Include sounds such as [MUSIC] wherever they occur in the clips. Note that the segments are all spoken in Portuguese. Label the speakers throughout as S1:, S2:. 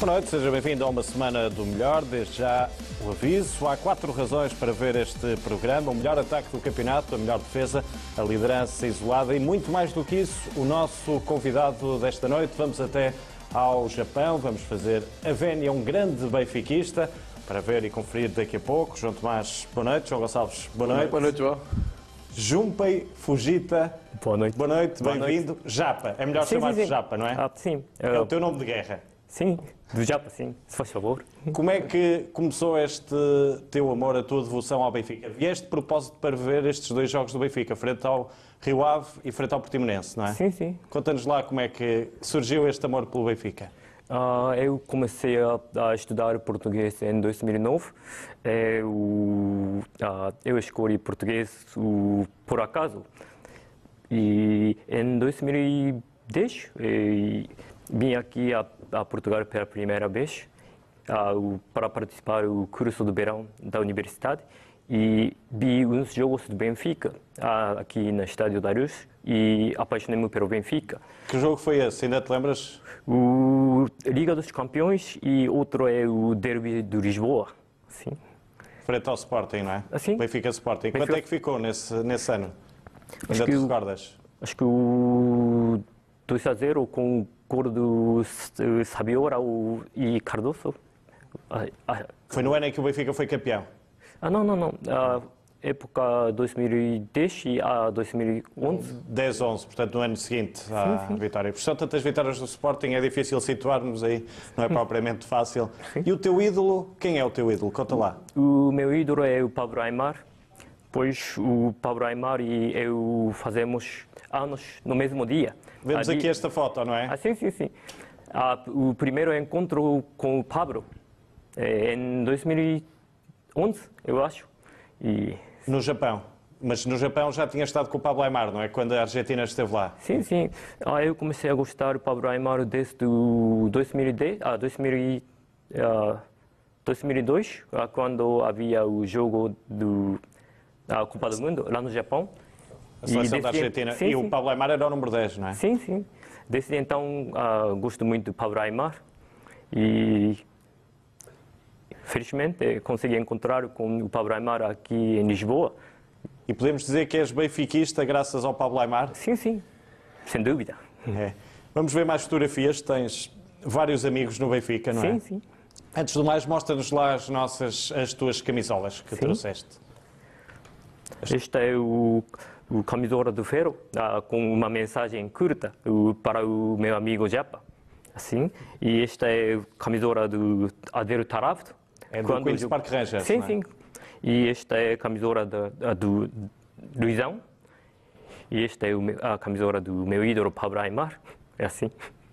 S1: Boa noite, seja bem-vindo a uma semana do melhor. Desde já o aviso: há quatro razões para ver este programa: o melhor ataque do campeonato, a melhor defesa, a liderança isolada e muito mais do que isso, o nosso convidado desta noite. Vamos até ao Japão, vamos fazer a Vénia, um grande benfiquista, para ver e conferir daqui a pouco. João Tomás, boa noite. João Gonçalves, boa noite.
S2: Boa noite, João.
S1: Junpei Fujita,
S3: Boa noite.
S1: boa noite, bem-vindo. Japa, é melhor chamar-te. Japa, não é?
S3: Ah, sim.
S1: É o teu nome de guerra.
S3: Sim, do Japa, sim. Se faz favor.
S1: Como é que começou este teu amor, a tua devoção ao Benfica? Vieste de propósito para ver estes dois jogos do Benfica, frente ao Rio Ave e frente ao Portimonense, não é?
S3: Sim, sim.
S1: Conta-nos lá como é que surgiu este amor pelo Benfica.
S3: Ah, eu comecei a, a estudar português em 2009. Eu, ah, eu escolhi português o, por acaso. E em 2010 eh, vim aqui a, a Portugal pela primeira vez ah, para participar do curso do verão da universidade e vi uns jogos do Benfica ah, aqui no Estádio da Luz e apaixonei-me pelo Benfica.
S1: Que jogo foi esse? Ainda te lembras?
S3: O Liga dos Campeões e outro é o Derby do Lisboa. Sim.
S1: Frente ao Sporting, não é?
S3: Ah, sim.
S1: Benfica Sporting.
S3: Benfica-
S1: Quanto é que ficou nesse, nesse ano? Ainda
S3: que
S1: te recordas?
S3: Acho que o 2 a 0 com o gol do S- Sabiora e Cardoso. Ah, ah,
S1: Foi no ano em que o Benfica foi campeão.
S3: ah, não, não, não. A época 2010 e a 2011.
S1: 10-11, portanto, no ano seguinte à vitória. Por tantas vitórias do Sporting, é difícil situarmos aí, não é propriamente fácil. E o teu ídolo, quem é o teu ídolo? Conta lá.
S3: O meu ídolo é o Pablo Aymar, pois o Pablo Aymar e eu fazemos anos no mesmo dia.
S1: Vemos aqui esta foto, não é?
S3: Ah, sim, sim, sim. Ah, o primeiro encontro com o Pablo é em 2011, eu acho. E
S1: No Japão. Mas no Japão já tinha estado com o Pablo Aymar, não é? Quando a Argentina esteve lá.
S3: sim, sim. Ah, eu comecei a gostar do Pablo Aymar desde o 2010, ah, 2000, e, ah, 2002, ah, quando havia o jogo do da Copa do Mundo lá no Japão.
S1: A seleção
S3: E
S1: da Argentina.
S3: sim,
S1: e o
S3: sim.
S1: Pablo Aymar era o número 10, não é?
S3: Sim, sim. Desde então ah, gosto muito do Pablo Aymar e felizmente consegui encontrar com o Pablo Aymar aqui em Lisboa.
S1: E podemos dizer que és benfiquista graças ao Pablo Aymar?
S3: Sim, sim, sem dúvida.
S1: É. Vamos ver mais fotografias. Tens vários amigos no Benfica, não é?
S3: Sim, sim.
S1: Antes do mais, mostra-nos lá as nossas, as tuas camisolas que
S3: Sim.
S1: trouxeste.
S3: Este é o, o camisola do Ferro ah, com uma mensagem curta para o meu amigo Japa. Assim. E esta é a camisola do Adero Taravto.
S1: É do
S3: Quando
S1: Queen's Park Rangers,
S3: Sim,
S1: não é?
S3: sim. E esta é a camisola da- da- do Luizão. E esta é a camisola do meu ídolo Pablo Aymar. É assim.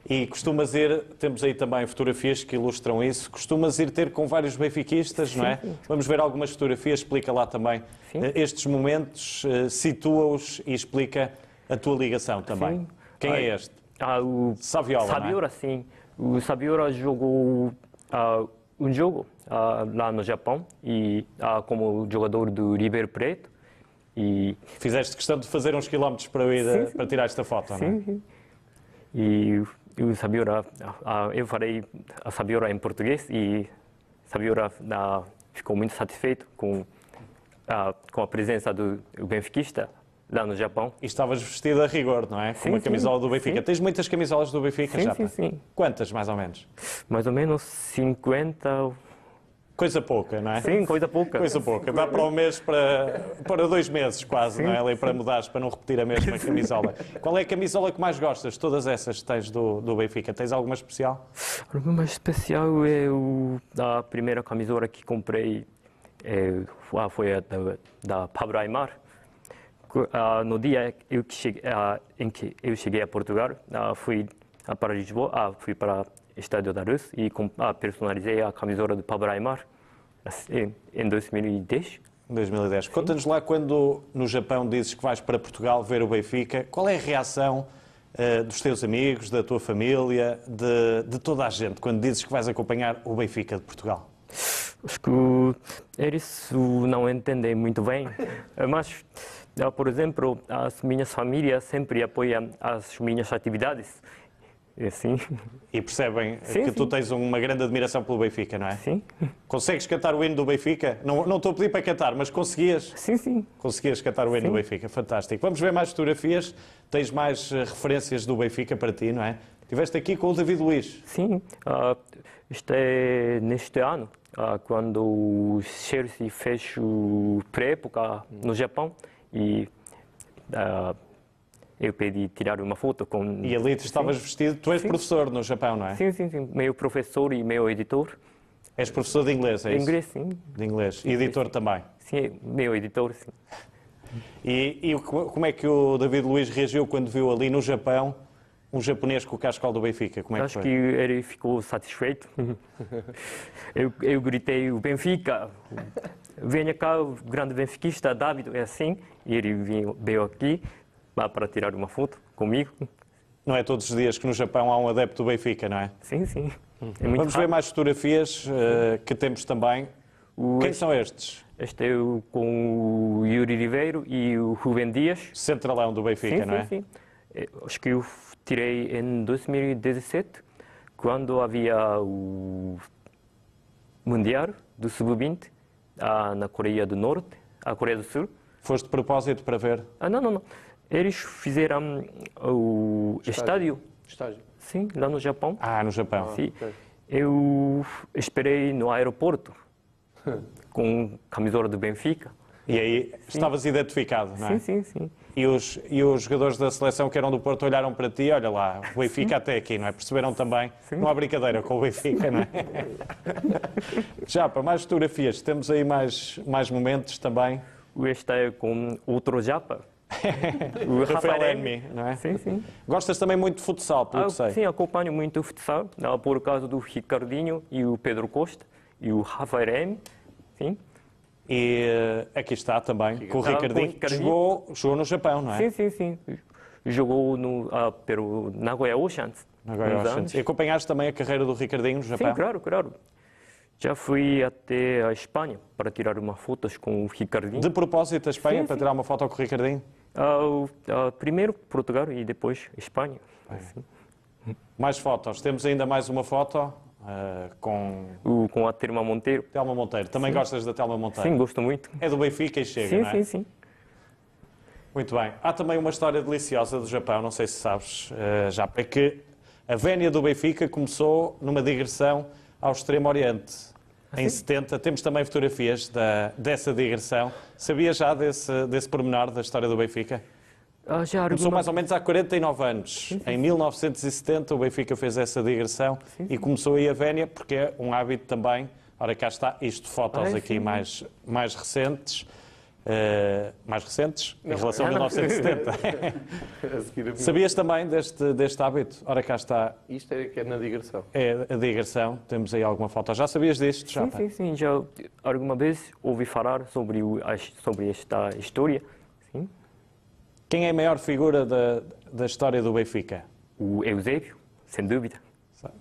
S1: E costumas ir, temos aí também fotografias que ilustram isso, costumas ir ter com vários benfiquistas, não é? Vamos ver algumas fotografias, explica lá também
S3: Sim.
S1: eh, estes momentos, eh, situa-os e explica a tua ligação também.
S3: Sim.
S1: Quem é este?
S3: Ah, o
S1: Saviola, é?
S3: Saviola, sim. O Saviola jogou ah, um jogo ah, lá no Japão e ah, como jogador do River Plate. E
S1: Fizeste questão de fazer uns quilómetros para, ir,
S3: Sim,
S1: eh,
S3: sim.
S1: para tirar esta foto, não é?
S3: Sim, sim. E o Sabiola, ah, eu falei a Sabiola em português e Sabiola ah, ficou muito satisfeito com, ah, com a presença do benfiquista lá no Japão.
S1: E estavas vestido a rigor, não é? Com
S3: Sim,
S1: uma
S3: sim.
S1: camisola do Benfica.
S3: Sim.
S1: Tens muitas camisolas do Benfica
S3: Sim,
S1: já?
S3: sim, sim.
S1: Quantas, mais ou menos?
S3: Mais ou menos 50,
S1: Coisa pouca, não é?
S3: sim, coisa pouca.
S1: Coisa pouca. Dá para um mês, para, para dois meses quase, não é? Ali para mudares, para não repetir a mesma camisola. Qual é a camisola que mais gostas? Todas essas que tens do, do Benfica. Tens alguma especial?
S3: Mais especial é o, a primeira camisola que comprei é, ah, foi a da, da Pablo Aymar. Ah, no dia eu que cheguei, ah, em que eu cheguei a Portugal, ah, fui ah, para Lisboa, ah, fui para Estádio da Luz e ah, personalizei a camisola do Pablo Aymar assim, em 2010.
S1: Em 2010. Conta-nos lá quando no Japão dizes que vais para Portugal ver o Benfica, qual é a reação eh, dos teus amigos, da tua família, de, de toda a gente, quando dizes que vais acompanhar o Benfica de Portugal?
S3: Acho que eles não entendem muito bem, [LAUGHS] mas, ah, por exemplo, as minhas famílias sempre apoiam as minhas atividades. É assim.
S1: E percebem
S3: Sim,
S1: que tu
S3: sim.
S1: tens uma grande admiração pelo Benfica, não é?
S3: Sim.
S1: Consegues cantar o hino do Benfica? Não, não estou a pedir para cantar, mas conseguias.
S3: Sim, sim.
S1: Conseguias cantar o hino
S3: Sim.
S1: do Benfica, fantástico. Vamos ver mais fotografias. Tens mais eh, referências do Benfica para ti, não é? Estiveste aqui com o David Luiz.
S3: Sim. Ah, isto é neste ano, ah, quando o Chelsea fez o pré-época no Japão e ah, eu pedi tirar uma foto com...
S1: E ali tu estavas vestido. Tu és
S3: Sim.
S1: professor no Japão, não é?
S3: Sim, sim, sim. Meu professor e meu editor.
S1: És professor de inglês, é isso?
S3: Inglês, sim.
S1: De inglês. E editor também.
S3: Sim, meu editor, sim.
S1: E, e como é que o David Luiz reagiu quando viu ali no Japão um japonês com o cascal do Benfica? Como é que
S3: Acho
S1: foi?
S3: que ele ficou satisfeito. [LAUGHS] eu, eu gritei, o Benfica, venha cá, o grande benfiquista, David, é assim. E ele veio, veio aqui lá para tirar uma foto comigo.
S1: Não é todos os dias que no Japão há um adepto do Benfica, não é?
S3: Sim, sim. É muito
S1: Vamos ver
S3: raro.
S1: mais fotografias eh, que temos também.
S3: O-
S1: Quem são estes?
S3: Este é o, com o Yuri Ribeiro e o Rubem Dias.
S1: Centralão do Benfica,
S3: sim,
S1: não é?
S3: sim, sim. Eh, Acho que eu tirei em 2017, quando havia o Mundial do Sub-20 ah, na Coreia do Norte, a Coreia do Sul.
S1: Foste de propósito para ver?
S3: Ah, não, não, não. Eles fizeram o estádio,
S2: Estágio.
S3: sim, lá no Japão.
S1: Ah, no Japão.
S3: Sim.
S2: ok.
S3: Eu esperei no aeroporto com camisola do Benfica.
S1: E aí estavas identificado, não é?
S3: Sim, sim, sim.
S1: E os, e os jogadores da seleção que eram do Porto olharam para ti, olha lá, o Benfica até aqui, não é? Perceberam também? Não há brincadeira com o Benfica, não é? [LAUGHS] Já, para mais fotografias, temos aí mais, mais momentos também.
S3: Este é com outro japa. O
S1: Rafael.
S3: Enmi,
S1: não é?
S3: Sim, sim.
S1: Gostas também muito de futsal, pelo
S3: Ah,
S1: que sei.
S3: sim, acompanho muito o futsal, por causa do Ricardinho e o Pedro Costa e o Rafael M. Sim,
S1: E eh, aqui está também, com o Ricardinho, que jogou, jogou no Japão, não é?
S3: sim, sim, sim. Jogou no ah, pelo Nagoya Oceans. Anos.
S1: Santos. E acompanhaste também a carreira do Ricardinho no Japão?
S3: Sim, claro, claro. Já fui até a Espanha para tirar uma fotos com o Ricardinho.
S1: De propósito a Espanha,
S3: Sim,
S1: para
S3: sim.
S1: tirar uma foto com o Ricardinho?
S3: O- ah, primeiro Portugal e depois Espanha. Assim.
S1: Mais fotos. Temos ainda mais uma foto eh, com
S3: O- com a Telma Monteiro.
S1: Telma Monteiro. Também gostas da Telma Monteiro?
S3: Sim, gosto muito.
S1: É do Benfica e chega,
S3: Sim,
S1: não é?
S3: sim, sim.
S1: Muito bem. Há também uma história deliciosa do Japão, não sei se sabes, eh, já, é que a vénia do Benfica começou numa digressão ao Extremo Oriente.
S3: Ah,
S1: Em 70, temos também fotografias da, dessa digressão. Sabia já desse, desse pormenor da história do Benfica?
S3: Ah, já
S1: Começou mais ou menos há 49 anos. Em 1970, o Benfica fez essa digressão e começou aí a vénia, porque é um hábito também. Ora, cá está, isto fotos
S3: Ah,
S1: aqui
S3: sim.
S1: mais, mais recentes. Eh, mais recentes, em relação a
S3: não, não.
S1: 1970. [LAUGHS]
S2: A seguir a minha-
S1: Sabias também deste, deste hábito? Ora, cá está
S2: Isto é que é na digressão.
S1: é a digressão. Temos aí alguma foto. Já sabias disto? Já,
S3: Sim, sim, sim. Já alguma vez ouvi falar sobre, o, sobre esta história. Sim.
S1: Quem é a maior figura da, da história do Benfica?
S3: O Eusébio, sem dúvida.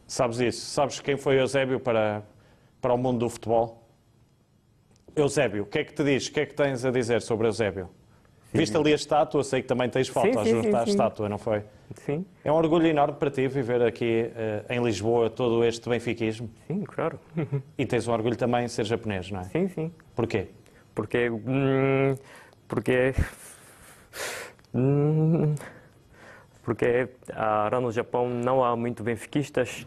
S1: Sabes isso? Sabes quem foi Eusébio para, para o mundo do futebol? Eusébio, o que é que te diz? O que é que tens a dizer sobre Eusébio? Viste ali a estátua? Sei que também tens fotos
S3: sim, sim,
S1: à
S3: sim.
S1: estátua, não foi?
S3: Sim,
S1: É um orgulho enorme para ti viver aqui eh, em Lisboa todo este benfiquismo.
S3: sim, claro.
S1: E tens um orgulho também em ser japonês, não é?
S3: Sim, sim.
S1: Porquê?
S3: Porque. hum, porque. hum, porque ah, lá no Japão não há muito benfiquistas,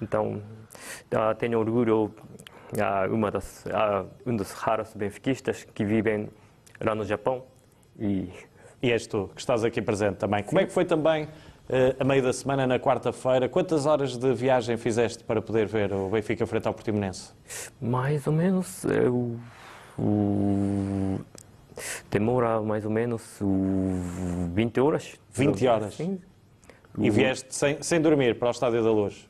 S3: então ah, tenho orgulho, uma das, um dos raros benfiquistas que vivem lá no Japão. E
S1: E és tu, que estás aqui presente também. Como é que foi também eh, a meio da semana, na quarta-feira? Quantas horas de viagem fizeste para poder ver o Benfica frente ao Portimonense?
S3: mais ou menos é, o, o- demora mais ou menos o 20 horas.
S1: 20 horas?
S3: Sim.
S1: E vieste sem, sem dormir para o Estádio da Luz?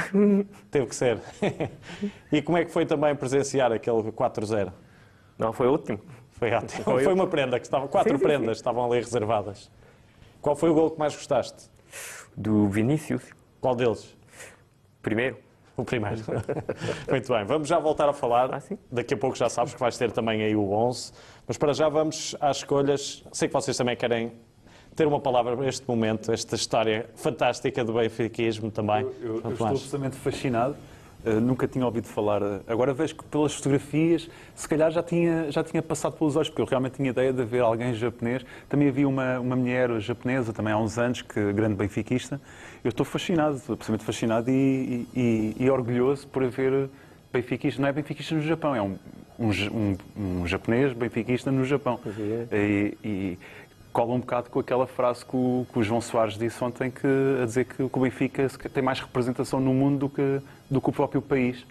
S1: [LAUGHS] Teve que ser. [LAUGHS] e como é que foi também presenciar aquele 4-0?
S3: Não, foi ótimo.
S1: Foi ótimo.
S3: Foi.
S1: Foi uma prenda, que estava, quatro
S3: Sim, sim,
S1: prendas estavam ali reservadas. Qual foi o gol que mais gostaste?
S3: Do Vinícius,
S1: Qual deles?
S3: primeiro.
S1: O primeiro. [LAUGHS] Muito bem, vamos já voltar a falar.
S3: Ah, sim.
S1: Daqui a pouco já sabes que vais ter também aí o 11. Mas para já vamos às escolhas. Sei que vocês também querem ter uma palavra para este momento, esta história fantástica do benfiquismo também.
S4: Eu, eu- eu estou absolutamente fascinado. Uh, nunca tinha ouvido falar. uh, agora vejo que pelas fotografias, se calhar já tinha, já tinha passado pelos olhos, porque eu realmente tinha ideia de ver alguém japonês. Também havia uma, uma mulher japonesa, também há uns anos, que é grande benfiquista. Eu estou fascinado, estou absolutamente fascinado e, e- e- e orgulhoso por haver benfiquista. Não é benfiquista no Japão, é um, um, um- um japonês benfiquista no Japão. E, e cola um bocado com aquela frase que o, que o João Soares disse ontem, que, a dizer que, o Benfica tem mais representação no mundo do que, do que o próprio país,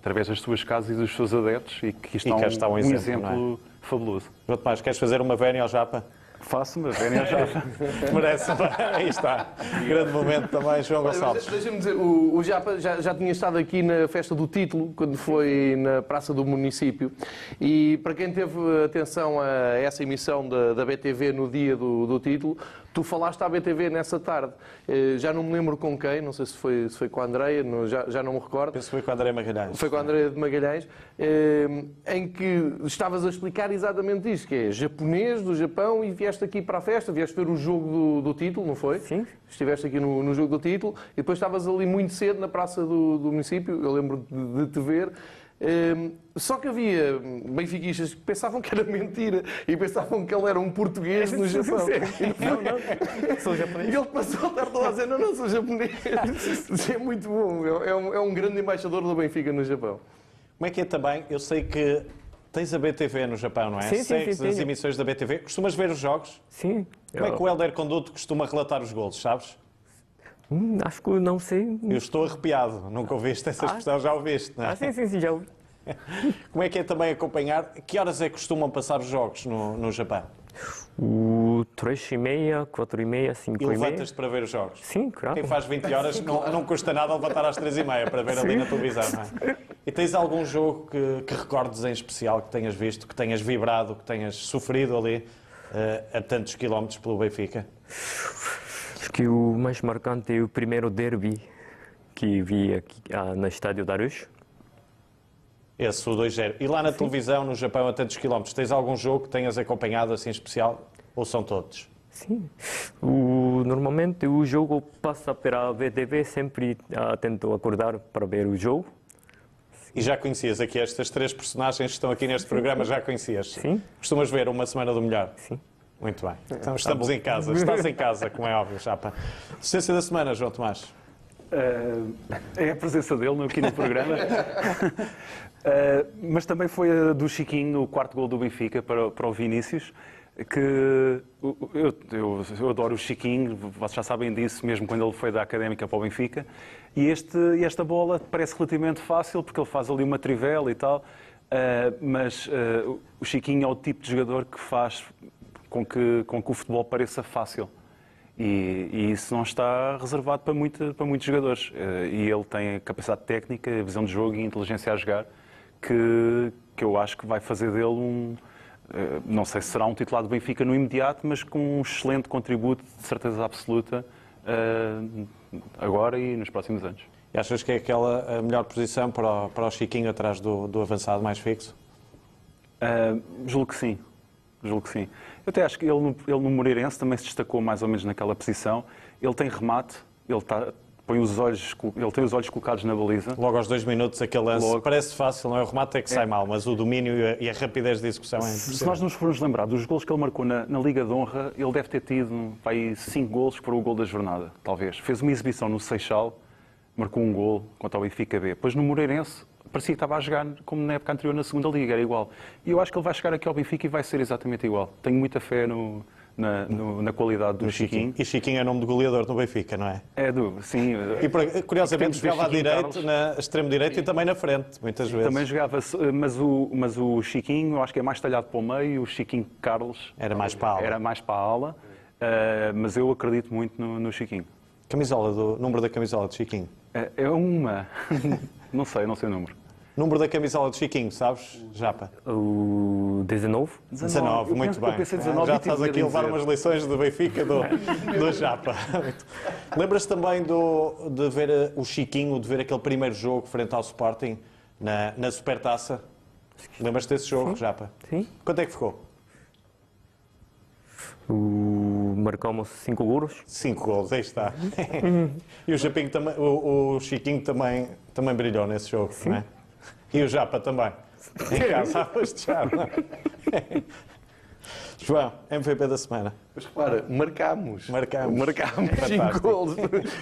S4: através das suas casas e dos seus adeptos, e que isto
S1: E
S4: é um,
S1: está um exemplo,
S4: exemplo, fabuloso.
S1: João Tomás, queres fazer uma vénia ao Japa?
S4: Faço-me, venha já. [LAUGHS]
S1: Merece. Aí está. Grande momento também, João Gonçalves.
S2: mas Deixa-me dizer, o, o Japa já, já tinha estado aqui na festa do título, quando foi na Praça do Município. E para quem teve atenção a essa emissão da, da BTV no dia do, do título, tu falaste à BTV nessa tarde. Eh, Já não me lembro com quem, não sei se foi, se foi com a Andreia, já, já não me recordo.
S1: Penso que foi com o André Magalhães.
S2: Foi com a Andréia de Magalhães, eh, em que estavas a explicar exatamente isto, que é japonês do Japão e vieste aqui para a festa, vieste ver o jogo do, do título, não foi?
S3: Sim.
S2: Estiveste aqui no, no jogo do título e depois estavas ali muito cedo na praça do, do município, eu lembro de, de te ver. Eh, só que havia benfiquistas que pensavam que era mentira e pensavam que ele era um português [LAUGHS] no Japão.
S3: Não, não. Sou
S2: E
S3: japonês.
S2: ele passou a estar todo a dizer: Não, não, sou japonês. [LAUGHS] Isso é muito bom. É é um, é um grande embaixador do Benfica no Japão.
S1: Como é que é também? Eu sei que tens a BTV no Japão, não é?
S3: Sim, sim,
S1: Segues
S3: sim,
S1: as emissões da BTV. Costumas ver os jogos?
S3: Sim.
S1: Como é que o Helder Conduto costuma relatar os golos, sabes?
S3: Hum, acho que não sei.
S1: Eu estou arrepiado. Nunca ouviste essa expressão, já ouviste, não é?
S3: Ah, sim, sim, sim, já ouvi. [LAUGHS]
S1: Como é que é também acompanhar? Que horas é que costumam passar os jogos no, no Japão?
S3: O 3 e meia, 4 e meia, 5
S1: E
S3: e meia.
S1: levantas-te para ver os jogos?
S3: Sim, claro.
S1: Quem faz 20 horas não, não custa nada levantar às 3 e meia para ver ali na televisão, não é? E tens algum jogo que, que recordes em especial, que tenhas visto, que tenhas vibrado, que tenhas sofrido ali eh, a tantos quilómetros pelo Benfica?
S3: Acho que o mais marcante é o primeiro derby que vi aqui ah, no estádio da Aruz.
S1: Esse, o 2-0. E lá na televisão, no Japão, a tantos quilómetros, tens algum jogo que tenhas acompanhado assim especial? Ou são todos?
S3: Sim. O, normalmente o jogo passa pela VTV, sempre ah, tento acordar para ver o jogo.
S1: E já conhecias aqui estas três personagens que estão aqui neste programa, já conhecias?
S3: Sim.
S1: Costumas ver uma semana do melhor?
S3: Sim.
S1: Muito bem. Então estamos em casa. [LAUGHS] Estás em casa, como é óbvio, Chapa. Assistência da semana, João Tomás.
S4: Uh, é a presença dele no- aqui no programa. Uh, [LAUGHS] mas também foi a do Chiquinho, o quarto gol do Benfica para, o- para o Vinícius, que eu, eu- eu- eu adoro o Chiquinho, vocês já sabem disso, mesmo quando ele foi da Académica para o Benfica. E este, esta bola parece relativamente fácil, porque ele faz ali uma trivela e tal, uh, mas uh, o Chiquinho é o tipo de jogador que faz com que, com que o futebol pareça fácil. E, e isso não está reservado para, muita- para muitos jogadores. Eh, E ele tem a capacidade técnica, a visão de jogo e a inteligência a jogar que, que eu acho que vai fazer dele um. eh, Não sei se será um titular do Benfica no imediato, mas com um excelente contributo, de certeza absoluta, eh, agora e nos próximos anos.
S1: E achas que é aquela a melhor posição para o, para o Chiquinho atrás do, do avançado mais fixo?
S4: Ah, julgo que sim. Julgo que sim. Eu até acho que ele no, ele no Moreirense também se destacou mais ou menos naquela posição. Ele tem remate, ele, tá, põe os olhos, ele tem os olhos colocados na baliza.
S1: Logo aos dois minutos, aquele lance
S4: Logo.
S1: parece fácil, não é? O remate é que sai mal, mas o domínio e a, e a rapidez de execução é
S4: Se nós nos formos lembrar dos gols que ele marcou na, na Liga de Honra, ele deve ter tido vai, cinco gols foram o gol da jornada, talvez. Fez uma exibição no Seixal, marcou um gol contra o Benfica B. Depois no Moreirense, parecia que estava a jogar como na época anterior na segunda Liga, era igual. E eu acho que ele vai chegar aqui ao Benfica e vai ser exatamente igual. Tenho muita fé no- na, no- na qualidade do Chiquinho.
S1: E Chiquinho é nome de goleador no Benfica, não é?
S4: É do, sim.
S1: E por- curiosamente jogava à
S4: Chiquinho
S1: direito, na extremo direito e também na frente, muitas vezes.
S4: Também jogava, mas o, mas o Chiquinho, eu acho que é mais talhado para o meio, o Chiquinho Carlos
S1: Era mais para a ala.
S4: era mais para a ala, eh, mas eu acredito muito no, no Chiquinho.
S1: Camisola do número da camisola de Chiquinho.
S4: É, é uma, [LAUGHS] não sei, não sei o número.
S1: Número da camisola de Chiquinho, sabes, Japa?
S3: O 19.
S1: 19,
S4: Eu
S1: muito bem.
S4: Eu pensei 19
S1: Já estás aqui a levar umas lições do Benfica do, do Japa. [LAUGHS] Lembras-te também do, de ver eh, o Chiquinho, de ver aquele primeiro jogo frente ao Sporting na, na Supertaça? Lembras-te desse jogo, Japa?
S3: Sim.
S1: Quanto é que ficou?
S3: O... Marcamos cinco golos.
S1: Cinco gols, aí está. [LAUGHS] e o, Japinho também, o, o Chiquinho também, também brilhou nesse jogo, não é? E o Japa também. Em casa, este Japa. [LAUGHS] João, MVP da semana.
S2: Mas repara, marcámos.
S1: Marcámos.
S2: Marcámos
S1: Fantástico.
S2: 5 gols.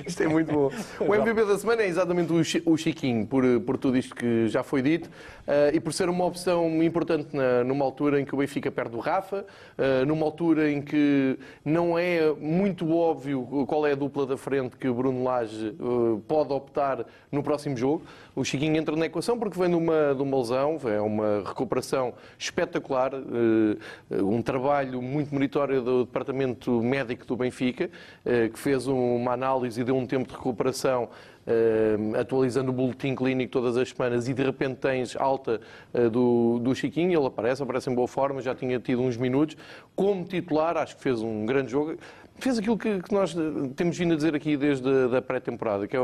S2: Isto é muito bom. [LAUGHS] O MVP da semana é exatamente o Chi- o Chiquinho, por, por tudo isto que já foi dito eh, e por ser uma opção importante na- numa altura em que o Benfica perde o Rafa, eh, numa altura em que não é muito óbvio qual é a dupla da frente que o Bruno Lage eh, pode optar no próximo jogo. O Chiquinho entra na equação porque vem de uma, de uma lesão, é uma recuperação espetacular, um trabalho muito meritório do Departamento Médico do Benfica, eh, que fez uma análise e deu um tempo de recuperação eh, atualizando o boletim clínico todas as semanas e de repente tens alta eh, do, do Chiquinho, ele aparece, aparece em boa forma, já tinha tido uns minutos. Como titular, acho que fez um grande jogo. Fez aquilo que, que nós eh, temos vindo a dizer aqui desde a da pré-temporada, que é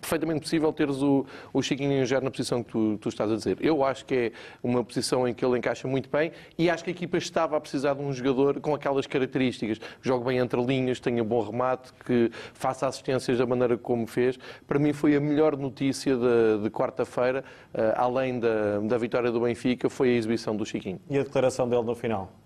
S2: perfeitamente possível teres o, o Chiquinho já na posição que tu, tu estás a dizer. Eu acho que é uma posição em que ele encaixa muito bem e acho que a equipa estava a precisar de um jogador com aquelas características. Jogue bem entre linhas, tenha bom remate, que faça assistências da maneira como fez. Para mim foi a melhor notícia de, de quarta-feira, eh, além da, da vitória do Benfica, foi a exibição do Chiquinho.
S1: E a declaração dele no final?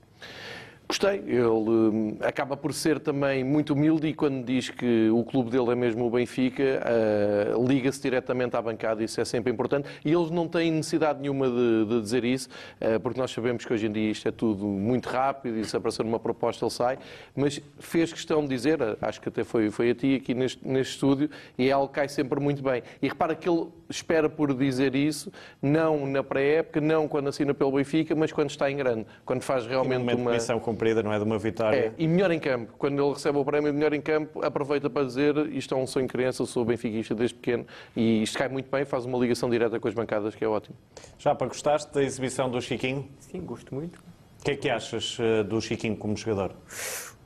S2: Gostei. Ele hum, acaba por ser também muito humilde e quando diz que o clube dele é mesmo o Benfica, ah, liga-se diretamente à bancada, isso é sempre importante. E eles não têm necessidade nenhuma de, de dizer isso, ah, porque nós sabemos que hoje em dia isto é tudo muito rápido e se aparecer uma proposta ele sai, mas fez questão de dizer, ah, acho que até foi, foi a ti aqui neste, neste estúdio, e é algo que cai sempre muito bem. E repara que ele espera por dizer isso, não na pré-época, não quando assina pelo Benfica, mas quando está em grande, quando faz realmente uma...
S1: cumprida, não é? De uma
S2: É,
S1: vitória.
S2: e melhor em campo. Quando ele recebe o prémio de melhor em campo, aproveita para dizer isto é um sonho de criança, eu sou benfiquista desde pequeno e isto cai muito bem, faz uma ligação direta com as bancadas, que é ótimo.
S1: Já para gostaste da exibição do Chiquinho?
S3: Sim, gosto muito.
S1: O que é que achas eh, do Chiquinho como jogador?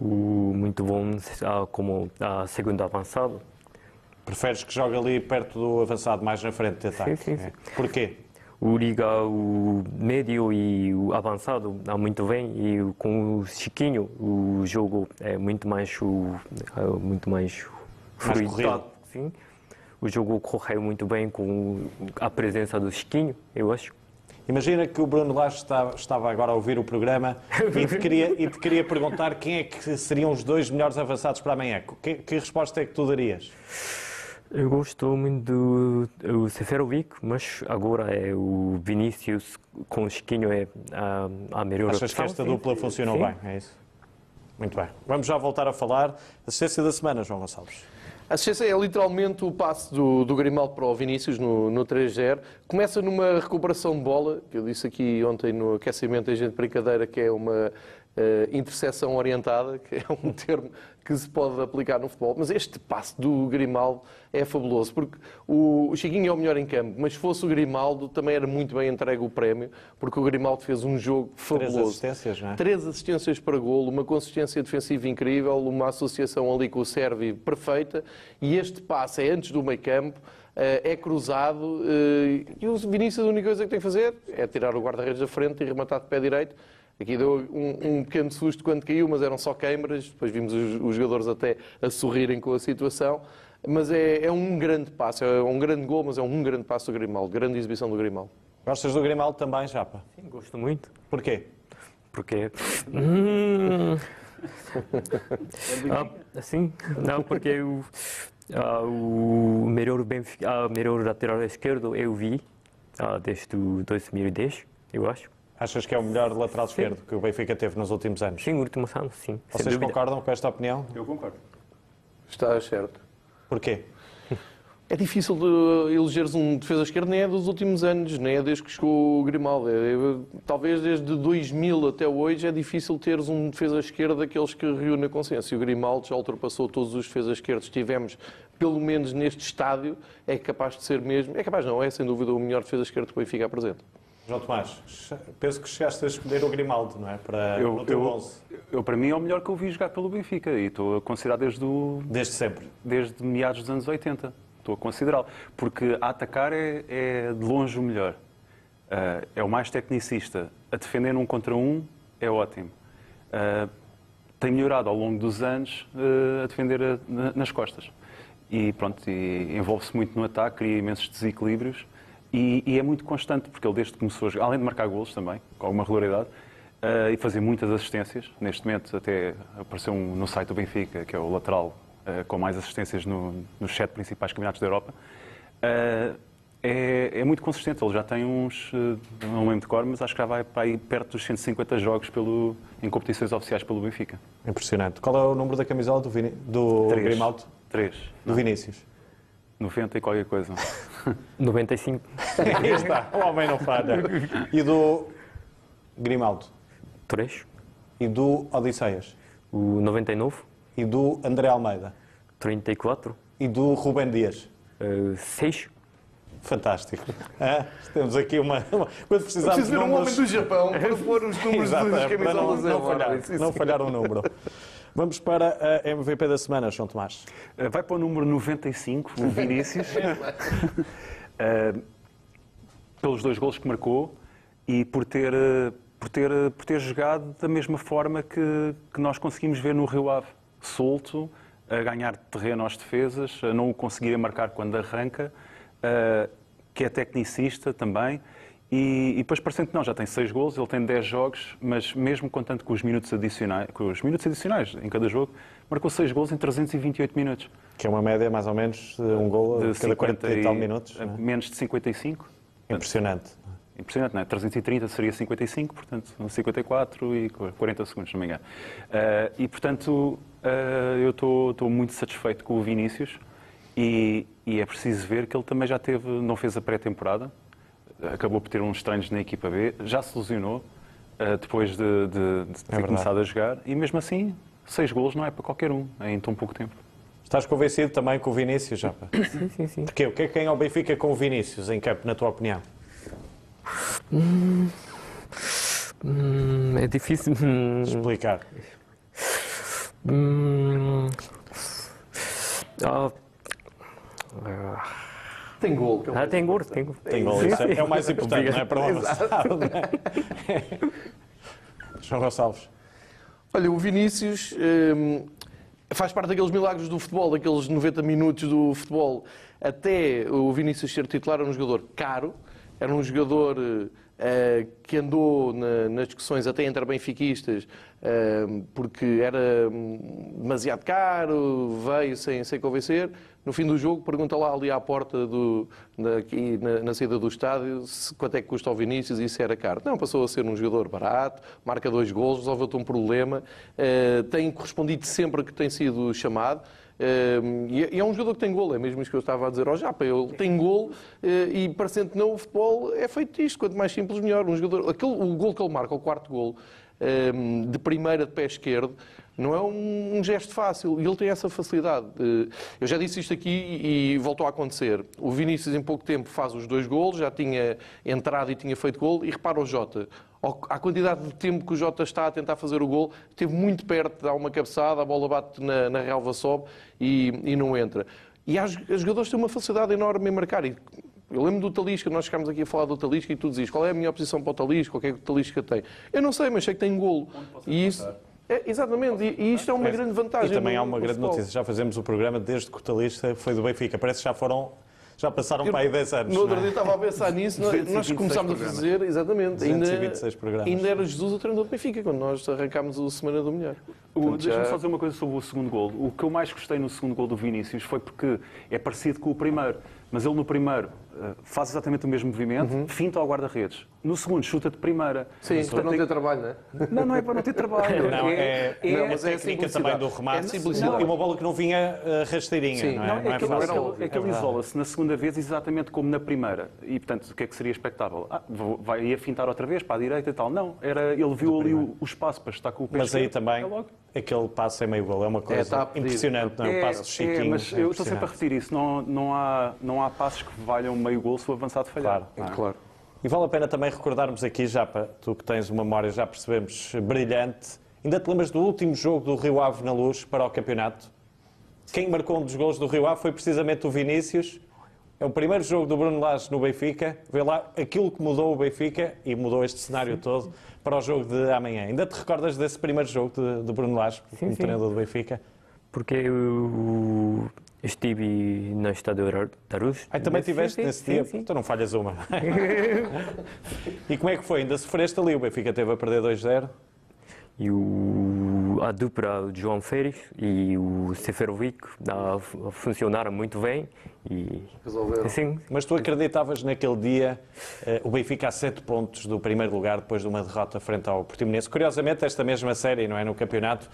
S3: O, muito bom ah, como ah, segundo avançado.
S1: Preferes que jogue ali perto do avançado, mais na frente de ataque?
S3: Sim, sim, sim.
S1: É. Porquê?
S3: O liga o médio e o avançado dá muito bem e com o Chiquinho o jogo é muito mais o, é muito mais
S1: corrido.
S3: sim. O jogo correu muito bem com a presença do Chiquinho, eu acho.
S1: Imagina que o Bruno Lage estava, estava agora a ouvir o programa e te, queria, e te queria perguntar quem é que seriam os dois melhores avançados para amanhã. Que, que resposta é que tu darias?
S3: Eu gosto muito do, do Seferovic, mas agora é o Vinícius com o Chiquinho é a, a melhor
S1: Achas que
S3: opção.
S1: esta
S3: sim.
S1: dupla funcionou
S3: Sim.
S1: bem? É isso? Muito bem. Vamos já voltar a falar. Assistência da semana, João Gonçalves.
S2: A assistência é literalmente o passe do, do Grimaldo para o Vinícius no, no 3-0. Começa numa recuperação de bola, que eu disse aqui ontem no aquecimento, a gente de brincadeira, que é uma eh, interseção orientada, que é um [LAUGHS] termo que se pode aplicar no futebol. Mas este passe do Grimaldo é fabuloso, porque o, Chiquinho é o melhor em campo, mas se fosse o Grimaldo também era muito bem entregue o prémio, porque o Grimaldo fez um jogo
S1: Três
S2: fabuloso.
S1: assistências, não é?
S2: Três assistências para golo, uma consistência defensiva incrível, uma associação ali com o Sérvio perfeita e este passe é antes do meio campo, eh, é cruzado eh, e o Vinícius a única coisa que tem que fazer é tirar o guarda-redes da frente e rematar de pé direito. Aqui deu um, um pequeno susto quando caiu, mas eram só câimaras. Depois vimos os, os jogadores até a sorrirem com a situação. Mas é, é um grande passo, é um grande gol, mas é um grande passo do Grimaldo, grande exibição do Grimaldo.
S1: Gostas do Grimaldo também, Japa?
S3: Sim, gosto muito.
S1: Porquê?
S3: Porque. Hum. [LAUGHS] ah, sim, não, porque o, ah, o melhor, Benfica, ah, melhor lateral esquerdo eu vi ah, desde o 2010, eu acho.
S1: Achas que é o melhor lateral esquerdo que o Benfica teve nos últimos anos?
S3: Sim, últimos anos, sim. sem
S1: Vocês
S3: dúvida.
S1: concordam com esta opinião?
S4: Eu concordo.
S2: Está certo.
S1: Porquê?
S2: É difícil de elegeres um defesa esquerda, nem é dos últimos anos, nem é desde que chegou o Grimaldo. É, é, talvez desde 2000 até hoje é difícil teres um defesa esquerda daqueles que reúne a consciência. E o Grimaldo já ultrapassou todos os defesas esquerdos que tivemos, pelo menos neste estádio, é capaz de ser mesmo, é capaz não, é sem dúvida o melhor defesa esquerdo que o Benfica apresenta.
S1: João Tomás, penso que chegaste a escolher o Grimaldo, não é? Para
S4: Eu,
S1: no teu
S4: eu,
S1: 11,
S4: eu, para mim, é o melhor que eu vi jogar pelo Benfica e estou a considerar desde, o,
S1: desde sempre.
S4: desde meados dos anos 80. Estou a considerá-lo. Porque a atacar é, é de longe o melhor. Ah, é o mais tecnicista. A defender um contra um é ótimo. Ah, tem melhorado ao longo dos anos uh, a defender a, na, nas costas. E pronto, envolve-se muito no ataque, cria imensos desequilíbrios e, e, é muito constante, porque ele desde que começou a jogar, além de marcar golos também, com alguma regularidade, uh, e fazer muitas assistências, neste momento até apareceu um, no site do Benfica, que é o lateral uh, com mais assistências no, nos sete principais campeonatos da Europa, uh, é, é, muito consistente. Ele já tem uns, não lembro de cor, mas acho que já vai para aí perto dos 150 jogos pelo, em competições oficiais pelo Benfica.
S1: Impressionante. Qual é o número da camisola do, Vini, do
S4: Três.
S1: Grimaldo?
S4: Três.
S1: Do não. Vinícius?
S4: 90 e qualquer coisa. [LAUGHS]
S3: 95.
S1: Aí está, o homem não falha. E do Grimaldo?
S3: 3.
S1: E do Odisseias?
S3: O 99.
S1: E do André Almeida?
S3: 34.
S1: E do Rubem Dias?
S3: Uh, 6.
S1: Fantástico. [LAUGHS] Ah, temos aqui uma. uma quando precisamos
S2: Preciso ver um homem do Japão para pôr os [LAUGHS] números
S1: Exato,
S2: dos
S1: é, para não,
S2: camisolas
S1: não, falhar, não falhar o número. Vamos para a MVP da semana, João Tomás.
S4: Uh, vai para o número 95, o Vinícius. [LAUGHS] uh, pelos dois gols que marcou e por ter, uh, por ter, por ter jogado da mesma forma que, que nós conseguimos ver no Rio Ave. Solto, a ganhar terreno às defesas, a não o conseguir marcar quando arranca, que é tecnicista também e, e, depois parecendo que não, já tem 6 gols, ele tem 10 jogos, mas mesmo contando com os minutos adicionais, com os minutos adicionais em cada jogo, marcou 6 gols em 328 minutos.
S1: Que é uma média mais ou menos de um gol a cada 40 e tal minutos.
S4: É? Menos de 55.
S1: Impressionante.
S4: Impressionante, não é? 330 seria 55, portanto 54 e 40 segundos, não me engano. Uh, e portanto uh, eu estou muito satisfeito com o Vinícius e, e é preciso ver que ele também já teve, não fez a pré-temporada, acabou por ter uns treinos na equipa B, já se lesionou uh, depois de, de, de ter é começado a jogar e mesmo assim, seis golos não é para qualquer um em tão pouco tempo.
S1: Estás convencido também com o Vinícius, Japa?
S3: Sim, sim, sim.
S1: Porquê? O que é que ganha o Benfica com o Vinícius em campo, na tua opinião?
S3: Hum, hum, é difícil hum,
S1: explicar.
S3: Hum,
S2: ah, tem gol.
S3: ah, tem gol, tem gol.
S1: Tem gol, isso é, é o mais importante, não é? Para o avançado. É? João Gonçalves.
S2: Olha, o Vinícius hum, faz parte daqueles milagres do futebol, daqueles 90 minutos do futebol. Até o Vinícius ser titular, era um jogador caro, era um jogador uh, que andou na, nas discussões até entre benfiquistas, uh, porque era hum, demasiado caro, veio sem, sem convencer no fim do jogo, pergunta lá ali à porta do, na, aqui, na, na, saída do estádio se, quanto é que custa o Vinícius e se era caro. Não, passou a ser um jogador barato, marca dois gols, resolveu-te um problema, uh, tem correspondido sempre que tem sido chamado. Uh, e é um jogador que tem gol, é mesmo isso que eu estava a dizer ao Japa. Ele tem gol uh, e, parecendo que não, o futebol é feito isto. Quanto mais simples, melhor. Um jogador, aquele, o gol que ele marca, o quarto gol, de primeira de pé esquerdo, não é um, um, gesto fácil e ele tem essa facilidade. Eu já disse isto aqui e voltou a acontecer. O Vinícius, em pouco tempo, faz os dois golos, já tinha entrado e tinha feito gol. E repara o Jota. A quantidade de tempo que o Jota está a tentar fazer o gol, esteve muito perto de dar uma cabeçada, a bola bate na, na relva, sobe e, e não entra. E os jogadores têm uma facilidade enorme em marcar. E eu lembro do Talisca, nós chegámos aqui a falar do Talisca e tu dizes qual é a minha posição para o Talisca, o que é que o Talisca tem. Eu não sei, mas sei que tem golo. E isso. É, exatamente, e, e isto é uma é, grande vantagem.
S1: E também há uma grande notícia. Já fazemos o programa desde que o Talista foi do Benfica. Parece que já foram já passaram para aí 10 anos.
S2: No outro é? dia estava a pensar nisso, nós começámos a fazer, exatamente, ainda, ainda era Jesus o treinador do Benfica, quando nós arrancámos o Semana do Melhor.
S4: Deixa-me só dizer uma coisa sobre o segundo gol. O que eu mais gostei no segundo gol do Vinícius foi porque é parecido com o primeiro, mas ele no primeiro eh, faz exatamente o mesmo movimento, uhum. finta ao guarda-redes. No segundo, chuta de primeira.
S2: Sim, para não ter trabalho, não é? [LAUGHS]
S4: Não, não é para não ter trabalho.
S1: Não, é, é, é, não, mas é a técnica também do remate. É não, e uma bola que não vinha uh, rasteirinha, Sim. não é? Não, é,
S4: não é, que fácil. É que ele isola-se na segunda vez exatamente como na primeira. E, portanto, o que é que seria expectável? Ah, vai ia fintar outra vez para a direita e tal. Não, era, ele viu ali o, o, espaço para estar com o pé
S1: Mas aí também, é aquele passo é meio gol, é uma coisa tá impressionante, não é? O passo de Chiquinho.
S4: mas eu estou sempre a repetir isso. Não, não, há, não há passos que valham meio gol se o avançado falhar.
S1: Claro, claro. E vale a pena também recordarmos aqui, já para tu que tens uma memória, já percebemos, brilhante. Ainda te lembras do último jogo do Rio Ave na Luz para o campeonato? Quem marcou um dos gols do Rio Ave foi precisamente o Vinícius. É o primeiro jogo do Bruno Lage no Benfica. Vê lá aquilo que mudou o Benfica e mudou este cenário todo para o jogo de amanhã. Ainda te recordas desse primeiro jogo de, de Bruno Lage, como
S3: sim.
S1: treinador do Benfica?
S3: Porque eu estive no estádio Luz.
S1: Aí também estiveste nesse
S3: sim,
S1: dia,
S3: sim.
S1: tu não falhas uma. [LAUGHS] e como é que foi? Ainda sofreste ali? O Benfica teve a perder 2-0.
S3: E o, a dupla o João Félix e o Seferovic funcionaram muito bem. E,
S2: Resolveram.
S3: sim,
S1: Mas tu acreditavas naquele dia, eh, o Benfica a 7 pontos do primeiro lugar depois de uma derrota frente ao Portimonense. Curiosamente, esta mesma série, não é, no campeonato,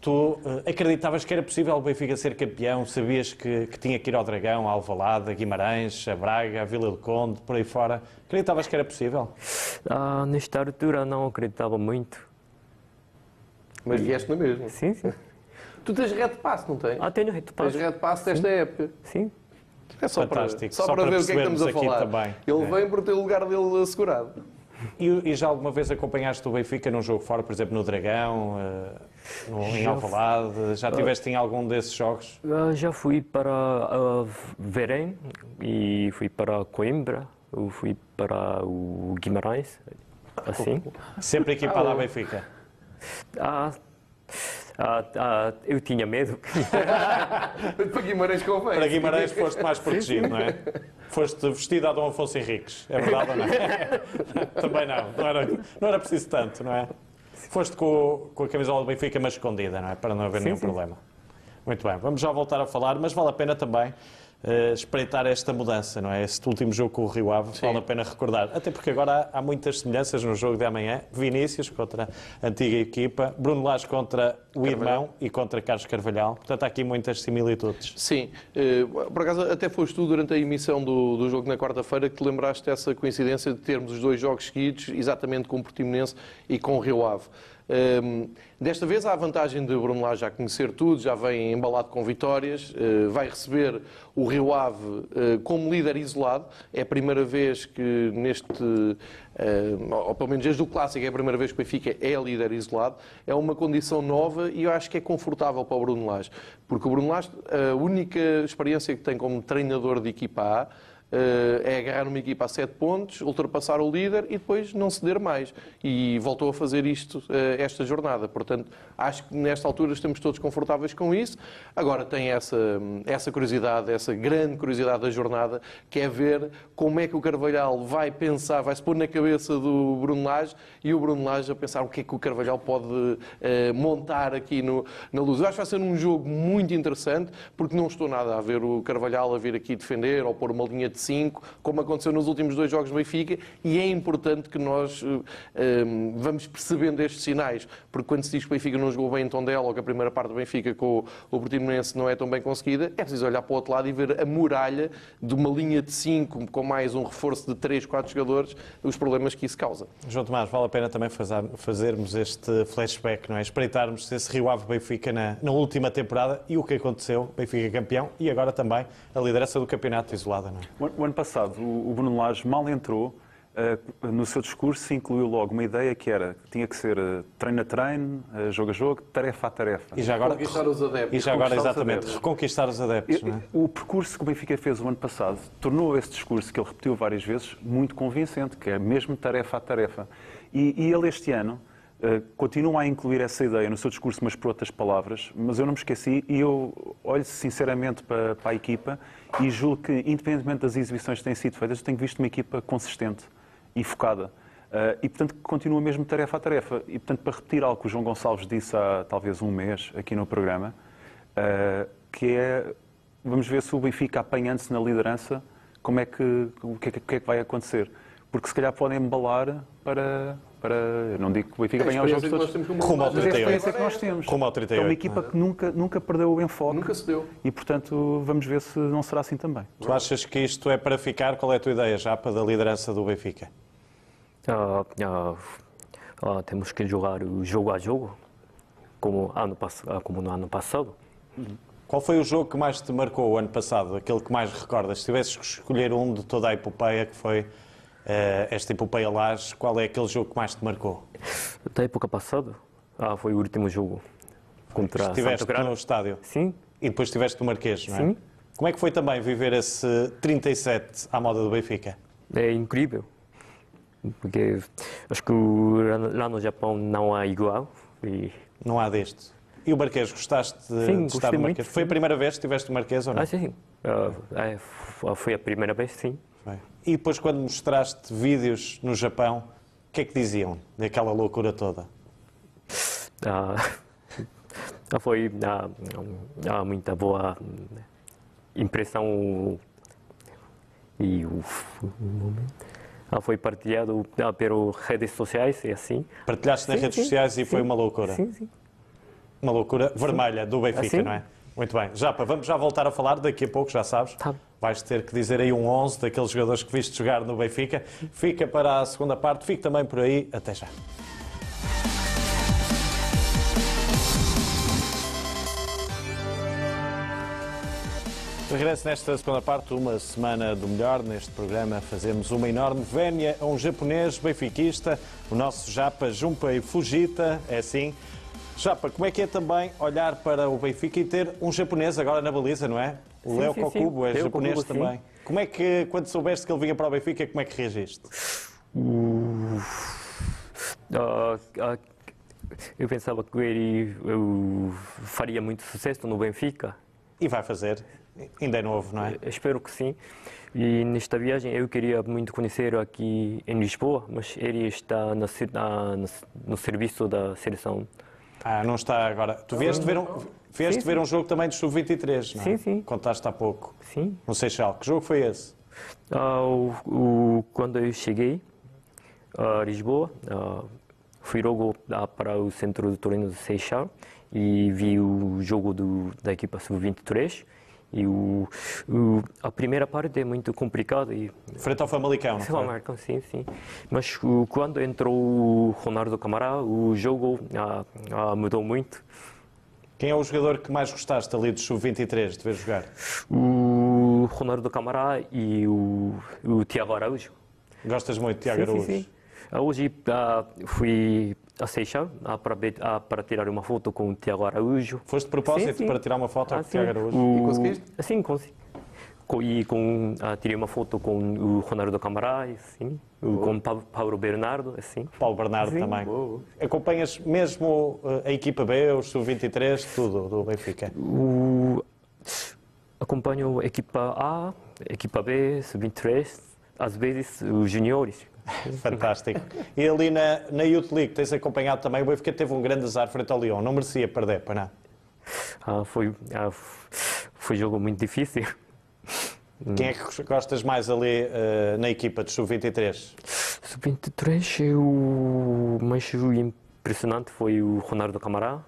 S1: tu eh, acreditavas que era possível o Benfica ser campeão? Sabias que, que tinha que ir ao Dragão, a Alvalade, a Guimarães, a Braga, a Vila do Conde, por aí fora? Acreditavas que era possível?
S3: ah, nesta altura não acreditava muito.
S2: Mas vieste na mesma.
S3: Sim, sim. [LAUGHS]
S2: Tu tens red pass, não tens?
S3: Ah, tenho
S2: Tens
S3: repasso.
S2: red pass desta época.
S3: Sim.
S2: É só para,
S1: Fantástico.
S2: só
S1: Só
S2: para
S1: para
S2: ver o que é que estamos a falar.
S1: também.
S2: Ele
S1: É.
S2: vem por ter o lugar dele assegurado.
S1: E, e já alguma vez acompanhaste o Benfica num jogo fora, por exemplo, no Dragão, eh, no, em Alvalade? Já tiveste em algum desses jogos?
S3: Ah, já fui para ah, Verém e fui para Coimbra, fui para o Guimarães, assim.
S1: Sempre equipado à Benfica?
S3: Ah, ah, ah, eu tinha medo. [LAUGHS]
S2: Para Guimarães convém.
S1: Para Guimarães foste mais protegido, não é? Foste vestido a Dom Afonso Henriques, é verdade ou não? [LAUGHS] Também não, não era, não era preciso tanto, não é? Foste com, com a camisola do Benfica, mas escondida, não é? Para não haver
S3: Sim,
S1: nenhum
S3: sim.
S1: problema. Muito bem, vamos já voltar a falar, mas vale a pena também eh, espreitar esta mudança, não é? Este último jogo com o Rio Ave, vale a pena recordar. Até porque agora há, há muitas semelhanças no jogo de amanhã. Vinícius contra a antiga equipa, Bruno Lage contra o irmão e contra Carlos Carvalhal. Portanto, há aqui muitas similitudes.
S2: Sim, eh, por acaso até foste tu durante a emissão do, do jogo na quarta-feira que te lembraste dessa coincidência de termos os dois jogos seguidos, exatamente com o Portimonense e com o Rio Ave. Ehm, desta vez há a vantagem de Bruno Lage já conhecer tudo, já vem embalado com vitórias, eh, vai receber o Rio Ave eh, como líder isolado. É a primeira vez que neste, eh, ou pelo menos desde o Clássico, é a primeira vez que o Benfica é líder isolado. É uma condição nova e eu acho que é confortável para o Bruno Lage, porque o Bruno Lage, a única experiência que tem como treinador de equipa A, é agarrar uma equipa a 7 pontos, ultrapassar o líder e depois não ceder mais. E voltou a fazer isto eh, esta jornada. Portanto, acho que nesta altura estamos todos confortáveis com isso. Agora tem essa, essa curiosidade, essa grande curiosidade da jornada, que é ver como é que o Carvalhal vai pensar, vai se pôr na cabeça do Bruno Lage e o Bruno Lage a pensar o que é que o Carvalhal pode eh, montar aqui no, na luz. Eu acho que vai ser um jogo muito interessante, porque não estou nada a ver o Carvalhal a vir aqui defender ou pôr uma linha de 5, como aconteceu nos últimos dois jogos do Benfica, e é importante que nós eh, eh, vamos percebendo estes sinais, porque quando se diz que o Benfica não jogou bem em Tondela ou que a primeira parte do Benfica com o, o Portimonense não é tão bem conseguida, é preciso olhar para o outro lado e ver a muralha de uma linha de 5 com mais um reforço de 3, 4 jogadores, os problemas que isso causa.
S1: João Tomás, vale a pena também fazer- fazermos este flashback, não é? Espreitarmos esse Rio Ave Benfica na, na última temporada e o que aconteceu, Benfica campeão e agora também a liderança do campeonato isolada, não é?
S4: O ano passado, o Bruno Lage mal entrou, eh, no seu discurso incluiu logo uma ideia que era que tinha que ser eh, treino a treino, eh, jogo a jogo, tarefa a tarefa.
S1: E já agora,
S2: Conquistar os adeptos.
S1: e já agora
S4: os
S1: exatamente, reconquistar os adeptos,
S4: E-
S1: não é?
S4: O percurso que o Benfica fez o ano passado tornou esse discurso, que ele repetiu várias vezes, muito convincente, que é mesmo tarefa a tarefa. E, e ele este ano continua a incluir essa ideia no seu discurso, mas por outras palavras, mas eu não me esqueci e eu olho sinceramente para, para a equipa e julgo que, independentemente das exibições que têm sido feitas, eu tenho visto uma equipa consistente e focada. Eh, e, portanto, continua mesmo tarefa a tarefa. E, portanto, para repetir algo que o João Gonçalves disse há talvez um mês aqui no programa, eh, que é, vamos ver se o Benfica apanhando-se na liderança, como é que, o, que é, que é que vai acontecer. Porque se calhar podem embalar para, para não digo que o Benfica
S2: É
S4: ganhar os jogos todos,
S1: Rumo ao
S2: Bruno
S4: mas é a
S1: 38.
S4: experiência que nós temos.
S1: Rumo ao
S4: É
S1: 38,
S4: uma equipa
S1: é?
S4: que nunca, nunca perdeu o enfoque.
S2: Nunca se deu.
S4: E, portanto, vamos ver se não será assim também.
S1: Tu achas que isto é para ficar? Qual é a tua ideia, Japa, da liderança do Benfica?
S3: Ah, ah, ah, temos que jogar o jogo a jogo, como, ano, como no ano passado.
S1: Qual foi o jogo que mais te marcou o ano passado? Aquele que mais recordas? Se tivesses que escolher um de toda a epopeia, que foi esta epopeia qual é aquele jogo que mais te marcou?
S3: Da época passada, ah, foi o último jogo contra
S1: Estiveste
S3: Santo Grande.
S1: no estádio
S3: Sim,
S1: e depois estiveste no Marquês, não é?
S3: sim.
S1: Como é que foi também viver esse 37 à moda do Benfica?
S3: É incrível. Porque acho que lá no Japão não há igual. E,
S1: Não há deste. E o Marquês, gostaste de,
S3: Sim,
S1: de estar no
S3: muito,
S1: Marquês? Foi a primeira vez que estiveste no Marquês ou não?
S3: ah, sim. F- foi a primeira vez, sim.
S1: E depois, quando mostraste vídeos no Japão, o que é que diziam daquela loucura toda?
S3: Ah, [LAUGHS] foi ah, ah, muita boa impressão e o, o momento. Ah, foi partilhado ah, pelas redes sociais e assim.
S1: Partilhaste nas
S3: Sim,
S1: redes
S3: sim,
S1: sociais e foi
S3: sim,
S1: uma loucura.
S3: Sim, sim.
S1: Uma loucura vermelha do Benfica,
S3: Assim?
S1: não é? Muito bem. Japa, vamos já voltar a falar daqui a pouco, já sabes.
S3: Tá.
S1: Vais ter que dizer aí um 11 daqueles jogadores que viste jogar no Benfica. Fica para a segunda parte, fique também por aí. Até já. Regresso nesta segunda parte, uma semana do melhor. Neste programa fazemos uma enorme vénia a um japonês benfiquista, o nosso Japa Junpei Fujita, é assim. Japa, como é que é também olhar para o Benfica e ter um japonês agora na baliza, não é? O
S3: sim, sim.
S1: Kokubo é
S3: Leo
S1: japonês
S3: Kokubo, sim.
S1: também. Como é que, quando soubeste que ele vinha para o Benfica, como é que reagiste?
S3: Ah, ah, eu pensava que ele faria muito sucesso no Benfica.
S1: E vai fazer. Ainda é novo, não é?
S3: Eu Espero que sim. E nesta viagem eu queria muito conhecer aqui em Lisboa, mas ele está no, no serviço da seleção.
S1: Ah, não está agora. Tu vieste ver um, vieste
S3: Sim,
S1: ver um jogo também do Sub-23, não é?
S3: Sim, sim.
S1: Contaste há pouco.
S3: Sim.
S1: No Seixal. Que jogo foi esse?
S3: Ah, o, o- quando eu cheguei a Lisboa, ah, fui logo para o centro de treino de Seixal e vi o jogo do, da equipa sub-23. E o, o- a primeira parte é muito complicada e
S1: Frente ao Famalicão, não foi?
S3: Marcão, sim, sim. Mas o- quando entrou o Ronaldo Camará, o jogo ah, ah, mudou muito.
S1: Quem é o jogador que mais gostaste ali do Sub-23 de ver jogar?
S3: O Ronaldo Camará e o, o Tiago Araújo.
S1: Gostas muito de Tiago
S3: Sim, sim,
S1: Araújo?
S3: sim. Ah, Hoje ah, fui a Seixal ah, para, ah, tirar uma foto com o Tiago Araújo.
S1: Foste de propósito
S3: Sim, sim.
S1: para tirar uma foto
S3: Ah,
S1: com o. Tiago Araújo?
S3: O-
S2: E conseguiste?
S3: Sim, consegui. Co- E com, ah, tirei uma foto com o Ronaldo Camará, assim, o- com o Pa- Paulo Bernardo, assim.
S1: Paulo Bernardo
S3: Sim.
S1: também. Acompanhas mesmo eh, a equipa B, os Sub-23, tudo do Benfica?
S3: O... Acompanho a equipa A, a equipa B, sub-23, às vezes os juniores. [LAUGHS]
S1: Fantástico. E ali na, na Youth League tens acompanhado também, o Benfica teve um grande azar frente ao Lyon, não merecia perder, para não.
S3: Ah, foi, ah, foi jogo muito difícil.
S1: Quem é que gostas mais ali eh, na equipa de Sub-23?
S3: Sub-23, o mais impressionante foi o Ronaldo Camará.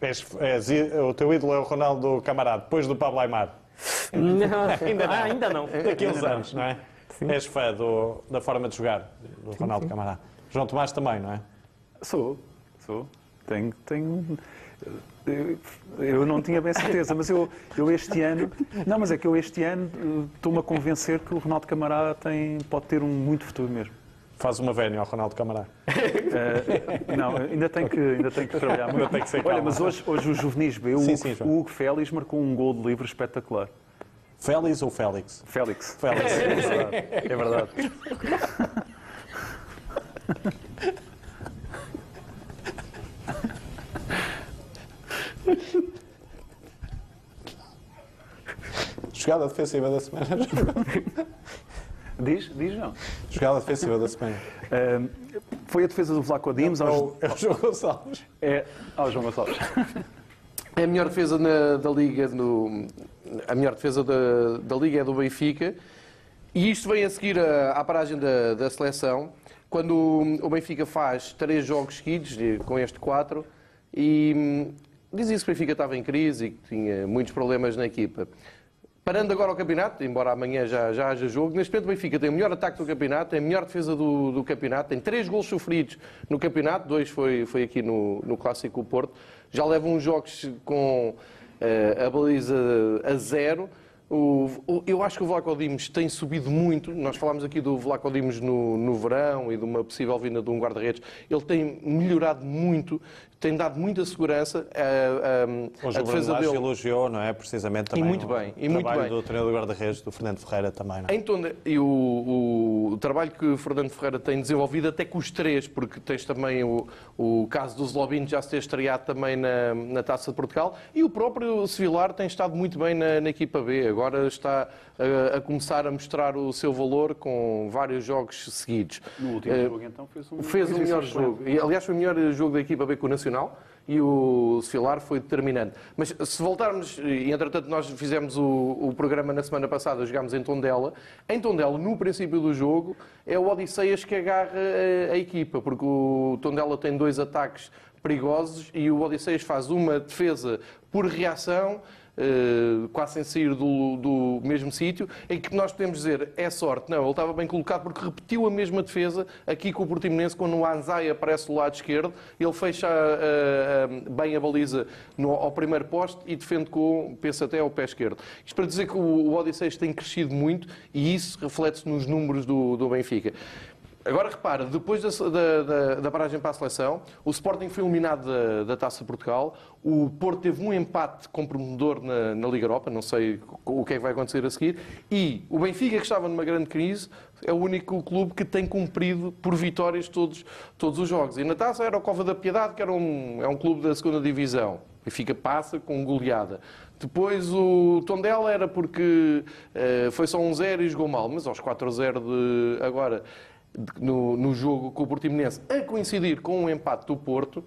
S1: És, és o teu ídolo é o Ronaldo Camarada, depois do Pablo Aimar. [LAUGHS]
S3: ainda não. Ah, ainda não.
S1: Uns anos, não é? És fã do- da forma de jogar do Ronaldo Camarada. João Tomás também, não é?
S4: Sou, sou. Tenho, tenho. Eu, eu não tinha bem certeza, mas eu, eu este ano. Não, mas é que eu este ano eh, estou-me a convencer que o Ronaldo Camará tem, pode ter um muito futuro mesmo.
S1: Faz uma vénia ao Ronaldo Camarada.
S4: Eh, não, ainda tenho que, ainda tenho que trabalhar muito.
S1: tem que ser
S4: Olha,
S1: calma.
S4: mas hoje, hoje o Juvenis B, o,
S1: Sim,
S4: Hugo-
S1: sim,
S4: o Hugo Félix marcou um gol de livre espetacular.
S1: Félix ou Félix?
S4: Félix.
S1: Félix.
S4: É verdade. [LAUGHS] É verdade.
S1: Jogada defensiva da semana.
S4: Diz, diz não.
S1: Jogada defensiva da semana.
S4: Eh, foi a defesa do Vlaco Dimos
S1: É
S4: aos.
S1: o, é o João Gonçalves.
S4: É, ao João Gonçalves.
S2: É a melhor defesa na- da Liga, no- a melhor defesa da, da Liga é do Benfica. E isto vem a seguir a- à paragem da, da seleção, quando o, o Benfica faz três jogos seguidos, com este quatro, e hum, dizia-se que o Benfica estava em crise e que tinha muitos problemas na equipa. Parando agora o campeonato, embora amanhã já, já haja jogo, neste momento o Benfica tem o melhor ataque do campeonato, tem a melhor defesa do, do campeonato, tem três gols sofridos no campeonato, dois foi, foi aqui no, no Clássico Porto, já leva uns jogos com eh, a baliza a zero, O, o, eu acho que o Vlaco Dimos tem subido muito. Nós falámos aqui do Vlaco Dimos no, no verão e de uma possível vinda de um guarda-redes. Ele tem melhorado muito, tem dado muita segurança. A, a,
S1: Hoje
S2: a
S1: o
S2: defesa dele.
S1: elogiou, não é? Precisamente também.
S2: muito
S1: o
S2: bem, e muito
S1: trabalho
S2: bem.
S1: do treinador guarda-redes, do Fernando Ferreira também, não é?
S2: Tonde- e o, o- o trabalho que o Fernando Ferreira tem desenvolvido, até com os três, porque tens também o, o caso do Zlobin já se ter estreado também na, na Taça de Portugal, e o próprio Sevilar tem estado muito bem na, na equipa B. Agora está a, a começar a mostrar o seu valor com vários jogos seguidos.
S4: No último
S2: Eh,
S4: jogo, então, fez um
S2: Fez o melhor jogo. E, aliás, foi o melhor jogo da equipa B com o Nacional e o Sefilar foi determinante. Mas se voltarmos, e entretanto nós fizemos o, o programa na semana passada, jogámos em Tondela. Em Tondela, no princípio do jogo, é o Odisseias que agarra a, a equipa, porque o Tondela tem dois ataques perigosos e o Odisseias faz uma defesa por reação eh, quase sem sair do, do mesmo sítio, em que nós podemos dizer é sorte. Não, ele estava bem colocado porque repetiu a mesma defesa aqui com o Portimonense, quando o Anzai aparece do lado esquerdo, ele fecha ah, bem a baliza no, ao primeiro poste e defende com, pensa até ao pé esquerdo. Isto para dizer que o, o Odisseias tem crescido muito e isso reflete-se nos números do, do Benfica. Agora repara, depois da, da, da- paragem para a seleção, o Sporting foi eliminado da, da Taça de Portugal, o Porto teve um empate comprometedor na, na Liga Europa, não sei o que é que vai acontecer a seguir, e o Benfica, que estava numa grande crise, é o único clube que tem cumprido por vitórias todos, todos os jogos. E na Taça era o Cova da Piedade, que era um, é um clube da segunda divisão. O Benfica passa com goleada. Depois o Tondela era porque eh, foi só um 0 e jogou mal, mas aos 4-0 de agora no, no jogo com o Portimonense, a coincidir com o empate do Porto,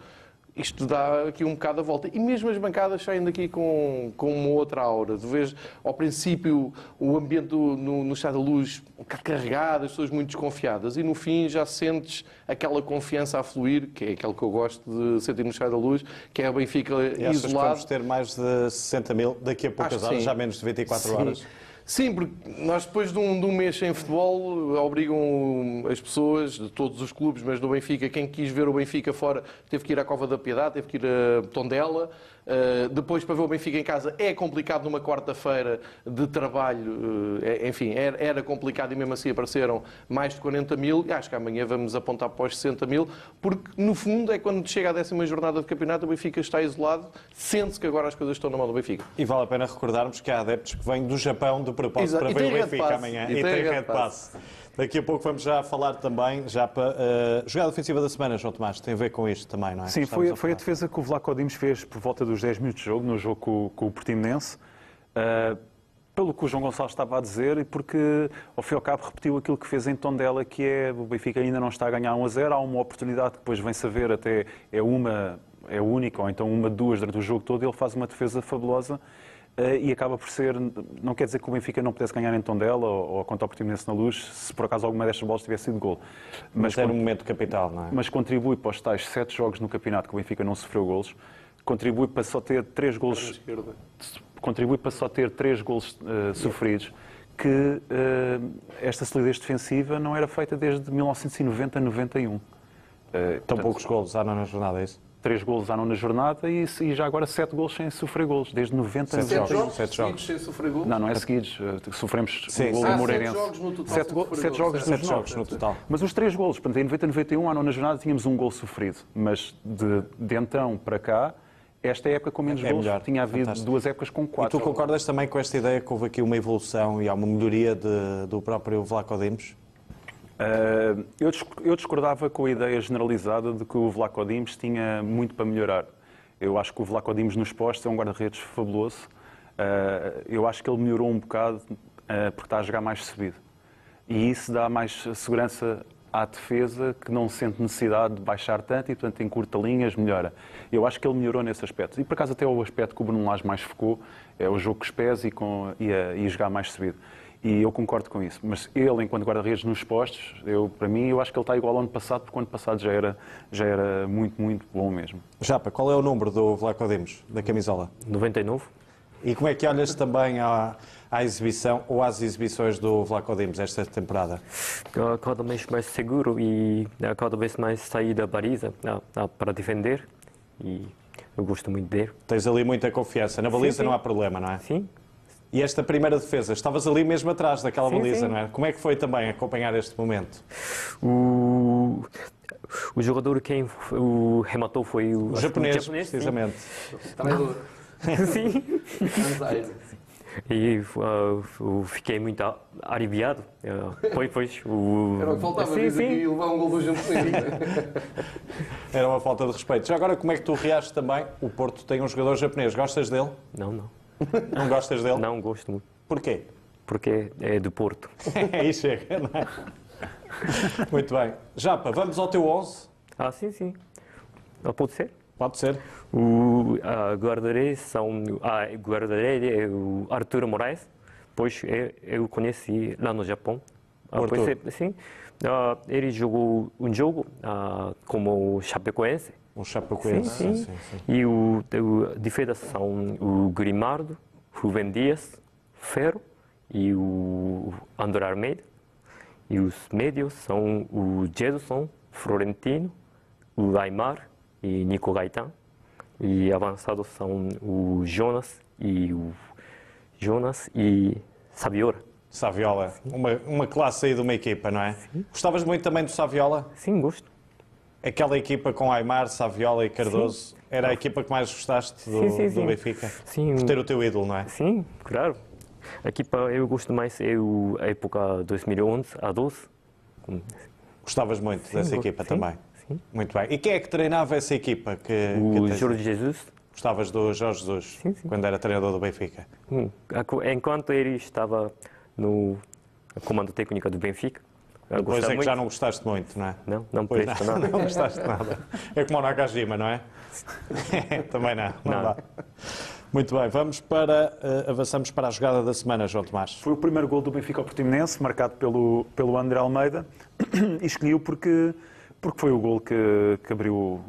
S2: isto dá aqui um bocado a volta. E mesmo as bancadas saem daqui com, com uma outra aura. Tu vês, ao princípio, o ambiente do- no, no Estado da Luz um bocado carregado, as pessoas muito desconfiadas, e no fim já sentes aquela confiança a fluir, que é aquilo que eu gosto de sentir no Estado da Luz, que é o Benfica
S1: E
S2: isolado.
S1: vamos ter mais de 60 mil daqui a poucas horas,
S2: sim.
S1: já menos de 24
S2: Sim.
S1: horas?
S2: Sim, porque nós depois de um, de um mês sem futebol obrigam as pessoas de todos os clubes, mas do Benfica, quem quis ver o Benfica fora teve que ir à Cova da Piedade, teve que ir a Tondela. Uh, depois, para ver o Benfica em casa, é complicado numa quarta-feira de trabalho. uh, enfim, era, era complicado e mesmo assim apareceram mais de 40 mil. E acho que amanhã vamos apontar para os 60 mil, porque no fundo é quando chega a décima jornada de campeonato, o Benfica está isolado, sente-se que agora as coisas estão na mão do Benfica.
S1: E vale a pena recordarmos que há adeptos que vêm do Japão de propósito
S2: Exato.
S1: para
S2: E
S1: ver o
S2: tem
S1: Benfica amanhã.
S2: E tem red pass.
S1: Daqui a pouco vamos já falar também, já para uh, jogada ofensiva da semana, João Tomás, tem a ver com isto também, não é?
S4: Sim, foi,
S1: a
S4: foi a defesa que o Vlaco Dimos fez por volta dos 10 minutos de jogo, no jogo com, com o Portimonense. Ah, pelo que o João Gonçalves estava a dizer e porque, ao fim e ao cabo, repetiu aquilo que fez em Tondela, que é o Benfica ainda não está a ganhar 1 a 0, há uma oportunidade que depois vem-se a ver até é uma, é única, ou então uma, duas durante o jogo todo, ele faz uma defesa fabulosa eh, e acaba por ser, não quer dizer que o Benfica não pudesse ganhar em Tondela ou, ou contra o Portimonense na Luz, se por acaso alguma destas bolas tivesse sido gol.
S1: Mas era
S4: quando-
S1: um momento capital, não é?
S4: mas contribui para os tais sete jogos no campeonato que o Benfica não sofreu golos, contribui para só ter três golos, contribui para só ter três golos eh, sofridos, que eh, esta solidez defensiva não era feita desde 1990-91. Eh,
S1: Tão
S4: portanto,
S1: poucos golos há na jornada, é isso?
S4: Três golos há na jornada e, e já agora sete golos sem sofrer golos, desde 90
S1: Sete
S2: Sete
S1: jogos,
S2: jogos,
S1: sete jogos.
S2: sem sofrer gol?
S4: Não, não é seguidos. eh, Sofremos
S1: Sim,
S4: um gol
S1: sim.
S4: do
S1: Ah,
S4: Moreirense.
S2: sete jogos no total
S4: Sete, go- sete
S2: golos,
S4: jogos.
S1: Sete jogos no total.
S4: Mas os três golos, portanto, em 90 91, à nona jornada, tínhamos um gol sofrido. Mas de, de então para cá, esta época com menos
S1: É
S4: gols,
S1: melhor.
S4: tinha havido
S1: Fantástico.
S4: duas épocas com
S1: E
S4: quatro.
S1: tu concordas também com esta ideia que houve aqui uma evolução e há uma melhoria de- do próprio Vlaco Dimos?
S4: Uh, eu, dis- eu discordava com a ideia generalizada de que o Vlaco Dimos tinha muito para melhorar. Eu acho que o Vlaco Dimos nos postos é um guarda-redes fabuloso. Uh, eu acho que ele melhorou um bocado uh, porque está a jogar mais subido. E isso dá mais segurança à defesa que não sente necessidade de baixar tanto e, portanto, encurta linhas, melhora. Eu acho que ele melhorou nesse aspecto. E, por acaso, até o aspecto que o Bruno Lage mais focou é o jogo com os pés e, com, e, a- e jogar mais subido. E eu concordo com isso. Mas ele, enquanto guarda-redes nos postos, eu, para mim, eu acho que ele está igual ao ano passado, porque o ano passado já era, já era muito, muito bom mesmo.
S1: Japa, qual é o número do Vlaco Dimos, da camisola?
S3: 99.
S1: E como é que olhas também à, à exibição ou às exibições do Vlaco Dimos esta temporada?
S3: Ah, Cada vez mais seguro e ah, cada vez mais sair da baliza para defender. E eu gosto muito dele.
S1: Tens ali muita confiança. Na baliza
S3: sim.
S1: não há problema, não é?
S3: Sim,
S1: E esta primeira defesa, estavas ali mesmo atrás daquela
S3: Sim,
S1: baliza,
S3: sim.
S1: não é? Como é que foi também acompanhar este momento?
S3: O, o jogador quem o rematou foi o,
S1: O japonês,
S3: sim.
S1: precisamente.
S2: Traidor. [LAUGHS]
S3: Sim.
S2: Banzai.
S3: E uh, fiquei muito aliviado. Uh, foi, foi o...
S2: Era o que faltava,
S3: sim, sim.
S2: e levar um gol do japonês.
S1: Era uma falta de respeito. Já agora, como é que tu reages também? O Porto tem um jogador japonês. Gostas dele?
S3: Não, não.
S1: Não gostas dele?
S3: Não gosto muito.
S1: Porquê?
S3: Porque é do Porto. [LAUGHS]
S1: Aí chega, não é? Muito bem. Japa, vamos ao teu 11?
S3: Ah, sim, sim. Ah, pode ser?
S1: Pode ser.
S3: O ah, guarda-redes são... Ah, guarda-redes é o Arturo Moraes. Pois eu, eu conheci lá no Japão. Ah, pois é, sim. Ah, ele jogou um jogo ah, como Chapecoense.
S1: Um chapecoense.
S3: Sim, sim. E o, o defesa são o Grimaldo, Rubem Dias, Ferro e o André Almeida. E os médios são o Jedson, Florentino, o Aymar e Nico Gaetan. E avançados são o Jonas e o Jonas e Saviola.
S1: Saviola. Uma, uma classe aí de uma equipa, não é? Gostavas muito também do Saviola?
S3: Sim, gosto.
S1: Aquela equipa com Aymar, Saviola e Cardoso era a equipa que mais gostaste do,
S3: Sim, sim,
S1: do
S3: sim.
S1: Benfica?
S3: Sim.
S1: Por ter o teu ídolo, não é?
S3: Sim, claro. A equipa eu gosto mais é a época 2011 a 12. Com-
S1: Gostavas muito dessa equipa
S3: sim,
S1: também?
S3: sim.
S1: Muito bem. E quem é que treinava essa equipa? Que, que
S3: O
S1: tens-
S3: Jorge Jesus.
S1: Gostavas do Jorge Jesus,
S3: Sim, sim.
S1: quando era treinador do Benfica?
S3: Hum, Enquanto ele estava no comando técnico do Benfica. Eu
S1: Depois
S3: gostava
S1: é que já
S3: muito.
S1: não gostaste muito, não é?
S3: Não, não
S1: Pois não,
S3: nada. [LAUGHS]
S1: não gostaste de nada. É como o Nakajima, não é? [LAUGHS] Também não, não,
S3: Não.
S1: dá. Muito bem, vamos para, eh, avançamos para a jogada da semana, João Tomás.
S4: Foi o primeiro gol do Benfica ao Portimonense, marcado pelo, pelo André Almeida, [CLEARS THROAT] e escolhi-o porque, porque foi o gol que, que abriu.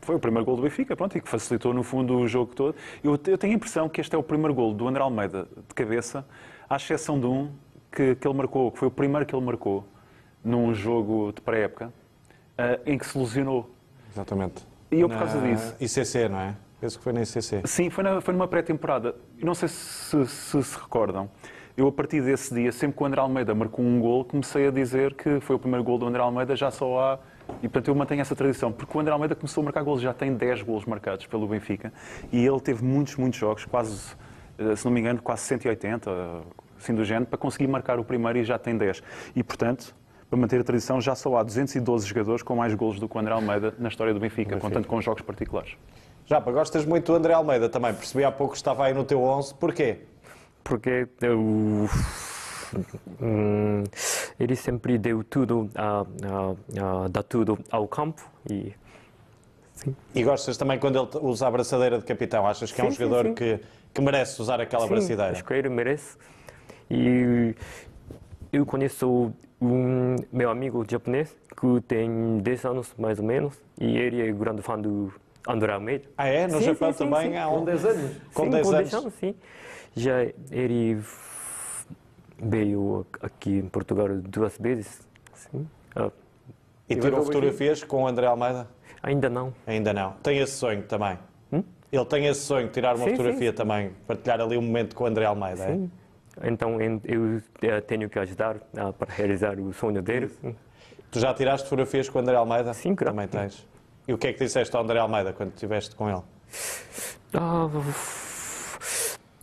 S4: Foi o primeiro gol do Benfica, pronto, e que facilitou no fundo o jogo todo. Eu, eu tenho a impressão que este é o primeiro gol do André Almeida de cabeça, à exceção de um que, que ele marcou, que foi o primeiro que ele marcou num jogo de pré-época, eh, em que se lesionou.
S1: Exatamente.
S4: E eu, por causa
S1: Na
S4: disso,
S1: ICC, não é? Penso que foi na ICC.
S4: Sim, foi, na- foi numa pré-temporada. Não sei se, se se recordam. Eu, a partir desse dia, sempre que o André Almeida marcou um gol, comecei a dizer que foi o primeiro gol do André Almeida, já só há. E, portanto, eu mantenho essa tradição. Porque o André Almeida começou a marcar golos, já tem 10 golos marcados pelo Benfica. E ele teve muitos, muitos jogos, quase, eh, se não me engano, quase 180, assim do género, para conseguir marcar o primeiro e já tem 10. E, portanto, para manter a tradição, já só há 212 jogadores com mais golos do que o André Almeida na história do Benfica, contando com jogos particulares.
S1: Japa, gostas muito do André Almeida também. Percebi há pouco que estava aí no teu 11. Porquê?
S3: Porque eu, hum, ele sempre deu tudo, a, a, a, dá tudo ao campo. E, sim,
S1: E gostas também quando ele usa a braçadeira de capitão? Achas que é um
S3: Sim, sim,
S1: jogador
S3: sim.
S1: Que, que merece usar aquela
S3: sim,
S1: braçadeira?
S3: acho que ele merece. E eu conheço um meu amigo japonês que tem 10 anos mais ou menos e ele é grande fã do André Almeida.
S1: Ah, é? No
S3: Sim,
S1: Japão
S3: sim, sim,
S1: também
S3: sim.
S1: há um.
S2: 10 anos.
S1: Com
S3: sim,
S1: 10
S3: com
S1: anos.
S3: 10 anos, sim. Já ele veio aqui em Portugal duas vezes. Sim. Ah,
S1: E tirou fotografias com o André Almeida?
S3: ainda não.
S1: Ainda não. Tem esse sonho também. Ele tem esse sonho de tirar uma
S3: Sim,
S1: fotografia
S3: sim.
S1: também, partilhar ali um momento com o André Almeida. é?
S3: Então en- eu eh, tenho que ajudar ah, para realizar o sonho dele.
S1: Tu já tiraste fotografias com o André Almeida?
S3: Sim, claro.
S1: Também tens. E o que é que disseste ao André Almeida quando estiveste com ele?
S3: Ah,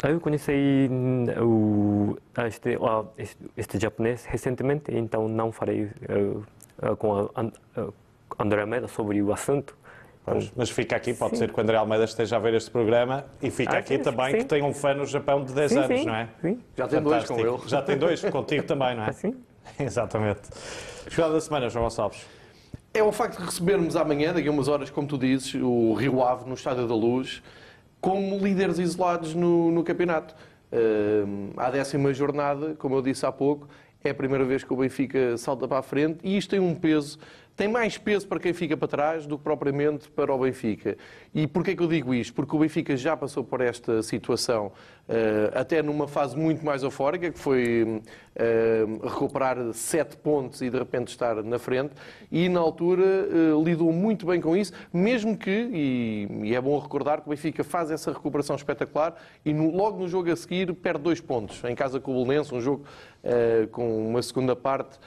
S3: eu conheci hum, o, este, este, japonês recentemente, então não falei eh, ah, com a ah, André Almeida sobre o assunto.
S1: Pois, Mas fica aqui, pode
S3: Sim.
S1: ser que o André Almeida esteja a ver este programa e fica
S3: Ah,
S1: aqui
S3: sim,
S1: também
S3: sim.
S1: que tem um fã no Japão de 10
S3: sim,
S1: anos,
S3: sim,
S1: não é?
S3: Sim,
S2: Já tem dois com
S1: Fantástico.
S2: ele.
S1: Já tem dois, contigo também, não é? [LAUGHS]
S3: assim. [LAUGHS]
S1: Exatamente. Jogada da semana, João Gonçalves.
S2: É o facto de recebermos amanhã, daqui a umas horas, como tu dizes, o Rio Ave no Estádio da Luz, como líderes isolados no, no campeonato. Hum, à décima jornada, como eu disse há pouco, é a primeira vez que o Benfica salta para a frente e isto tem um peso tem mais peso para quem fica para trás do que propriamente para o Benfica. E porquê que eu digo isto? Porque o Benfica já passou por esta situação eh, até numa fase muito mais eufórica, que foi eh, recuperar sete pontos e de repente estar na frente, e na altura eh, lidou muito bem com isso, mesmo que, e, é bom recordar que o Benfica faz essa recuperação espetacular e logo no jogo a seguir perde dois pontos, em casa com o Belenense, um jogo com uma segunda parte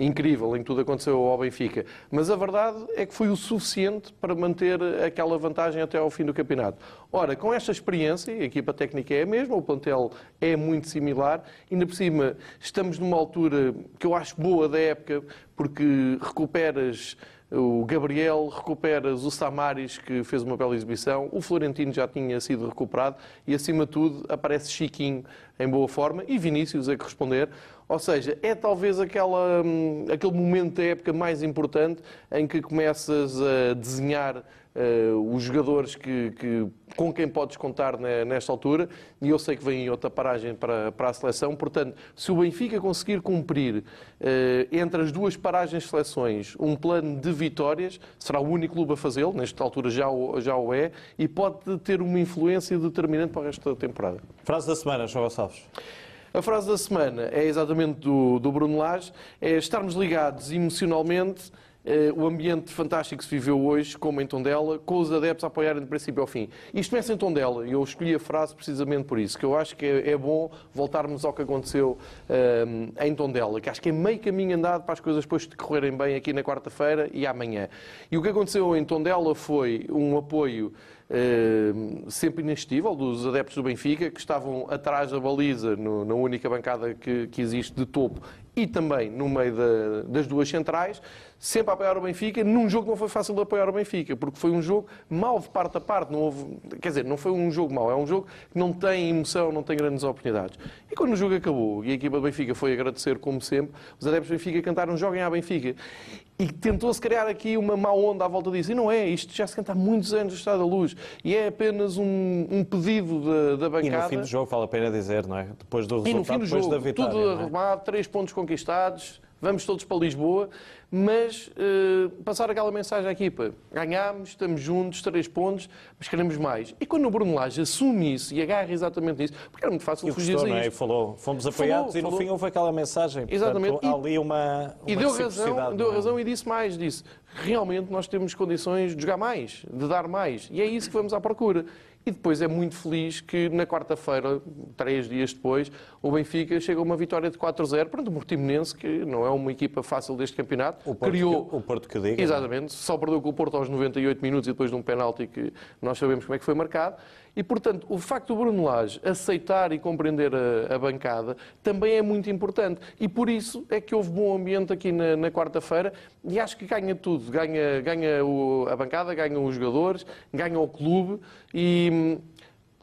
S2: incrível em que tudo aconteceu ao Benfica. Mas a verdade é que foi o suficiente para manter aquela vantagem até ao fim do campeonato. Ora, com esta experiência, a equipa técnica é a mesma, o plantel é muito similar, ainda por cima estamos numa altura que eu acho boa da época, porque recuperas o Gabriel, recuperas o Samaris, que fez uma bela exibição, o Florentino já tinha sido recuperado e, acima de tudo, aparece Chiquinho em boa forma e Vinícius a corresponder. Ou seja, é talvez aquela, hum, aquele momento da época mais importante em que começas a desenhar uh, os jogadores que, que, com quem podes contar nesta altura, e eu sei que vem outra paragem para, para a seleção. Portanto, se o Benfica conseguir cumprir uh, entre as duas paragens de seleções um plano de vitórias, será o único clube a fazê-lo, nesta altura já o, já o é, e pode ter uma influência determinante para o resto da temporada.
S1: Frase da semana, João Gonçalves.
S2: A frase da semana é exatamente do, do Bruno Lage, é estarmos ligados emocionalmente o ambiente fantástico que se viveu hoje, como em Tondela, com os adeptos a apoiarem de princípio ao fim. Isto começa em Tondela e eu escolhi a frase precisamente por isso, que eu acho que é, é bom voltarmos ao que aconteceu um, eh, em Tondela, que acho que é meio caminho andado para as coisas depois de correrem bem aqui na quarta-feira e amanhã. E o que aconteceu em Tondela foi um apoio Uh, sempre inestimável dos adeptos do Benfica, que estavam atrás da baliza, no, na única bancada que, que, existe de topo, e também no meio da, das duas centrais, sempre a apoiar o Benfica, num jogo que não foi fácil de apoiar o Benfica, porque foi um jogo mau de parte a parte, não houve, quer dizer, não foi um jogo mau, é um jogo que não tem emoção, não tem grandes oportunidades. E quando o jogo acabou e a equipa do Benfica foi agradecer, como sempre, os adeptos do Benfica cantaram Joguem à Benfica. E tentou-se criar aqui uma má onda à volta disso. E não é, isto já se canta há muitos anos do Estado da Luz. E é apenas um, um pedido da, da, bancada.
S1: E no fim do jogo, vale a pena dizer, não é? Depois do resultado,
S2: e no fim do
S1: depois
S2: jogo,
S1: da vitória.
S2: Tudo
S1: é?
S2: arrumado, três pontos conquistados, vamos todos para Lisboa mas uh, passar aquela mensagem à equipa. Ganhámos, estamos juntos, três pontos, mas queremos mais. E quando o Bruno Lage assume isso e agarra exatamente nisso, porque era muito fácil
S1: e
S2: fugir
S1: gostou, não é? E falou, fomos apoiados falou, e no falou. fim houve aquela mensagem.
S2: Exatamente.
S1: Portanto, e, ali uma, uma
S2: E deu razão, deu é? razão e disse mais, disse, realmente nós temos condições de jogar mais, de dar mais. E é isso que vamos à procura. E depois é muito feliz que na quarta-feira, três dias depois, o Benfica chega a uma vitória de 4-0 perante o Portimonense, que não é uma equipa fácil deste campeonato.
S1: O Porto, criou... que, o Porto que diga.
S2: É? Exatamente. Só perdeu com o Porto aos 98 minutos e depois de um penalti que nós sabemos como é que foi marcado. E, portanto, o facto do Bruno Lage aceitar e compreender a, a, bancada também é muito importante. E por isso é que houve bom ambiente aqui na, na quarta-feira e acho que ganha tudo. Ganha, ganha o, a bancada, ganham os jogadores, ganha o clube e hum,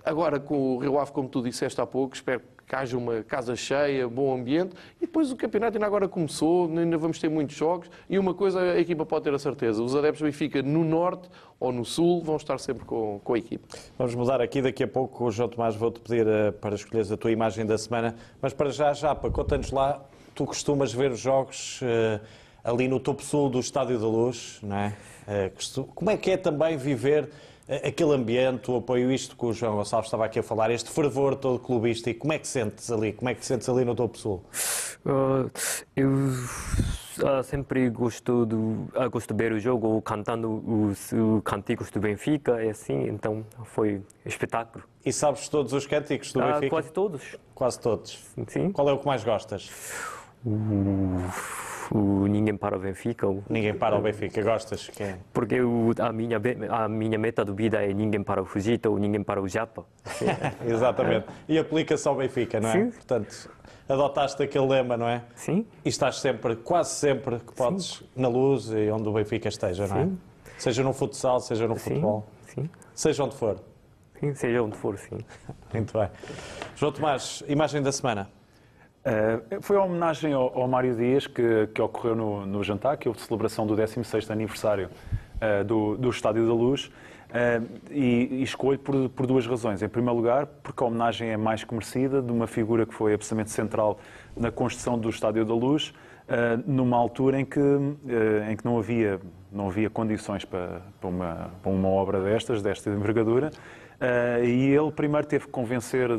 S2: agora com o Rio Ave, como tu disseste há pouco, espero que haja uma casa cheia, bom ambiente. E depois o campeonato ainda agora começou, ainda vamos ter muitos jogos. E uma coisa a equipa pode ter a certeza: os adeptos do Benfica no Norte ou no Sul vão estar sempre com, com a equipa.
S1: Vamos mudar aqui daqui a pouco. João Tomás, vou-te pedir uh, para escolheres a tua imagem da semana. Mas para já, para conta-nos lá, tu costumas ver os jogos. Uh, ali no topo sul do Estádio da Luz, não é? Uh, como é que é também viver aquele ambiente, o apoio, isto que o João Gonçalves estava aqui a falar, este fervor todo clubístico, como é que sentes ali? Como é que sentes ali no Topo Sul?
S3: Uh, eu uh, sempre gosto de, uh, gosto de ver o jogo cantando os, os cânticos do Benfica, é assim, então foi espetáculo.
S1: E sabes todos os cânticos do Benfica?
S3: Quase todos.
S1: Quase todos?
S3: Sim.
S1: Qual é o que mais gostas?
S3: O Ninguém para o Benfica. O...
S1: Ninguém para o Benfica, gostas? Que é?
S3: Porque o, a, minha, a minha meta de vida é Ninguém para o Fujita ou Ninguém para o Japa. [LAUGHS]
S1: Exatamente. E aplica-se ao Benfica, não é?
S3: Sim.
S1: Portanto, adotaste aquele lema, não é?
S3: Sim.
S1: E estás sempre, quase sempre que podes, Sim. na luz e onde o Benfica esteja, não é? Sim. Seja no futsal, seja no futebol.
S3: Sim.
S1: Seja onde for.
S3: Sim, seja onde for, sim. [LAUGHS]
S1: Muito bem. João Tomás, imagem da semana.
S4: Uh, foi a homenagem ao, ao Mário Dias que, que ocorreu no, no, jantar, que houve celebração do 16º aniversário uh, do, do Estádio da Luz. Uh, e, e escolho por, por, duas razões. Em primeiro lugar, porque a homenagem é mais merecida de uma figura que foi absolutamente central na construção do Estádio da Luz, numa altura em que, em que não, havia, não havia condições para, para, uma, para uma obra destas, desta envergadura, e ele primeiro teve que convencer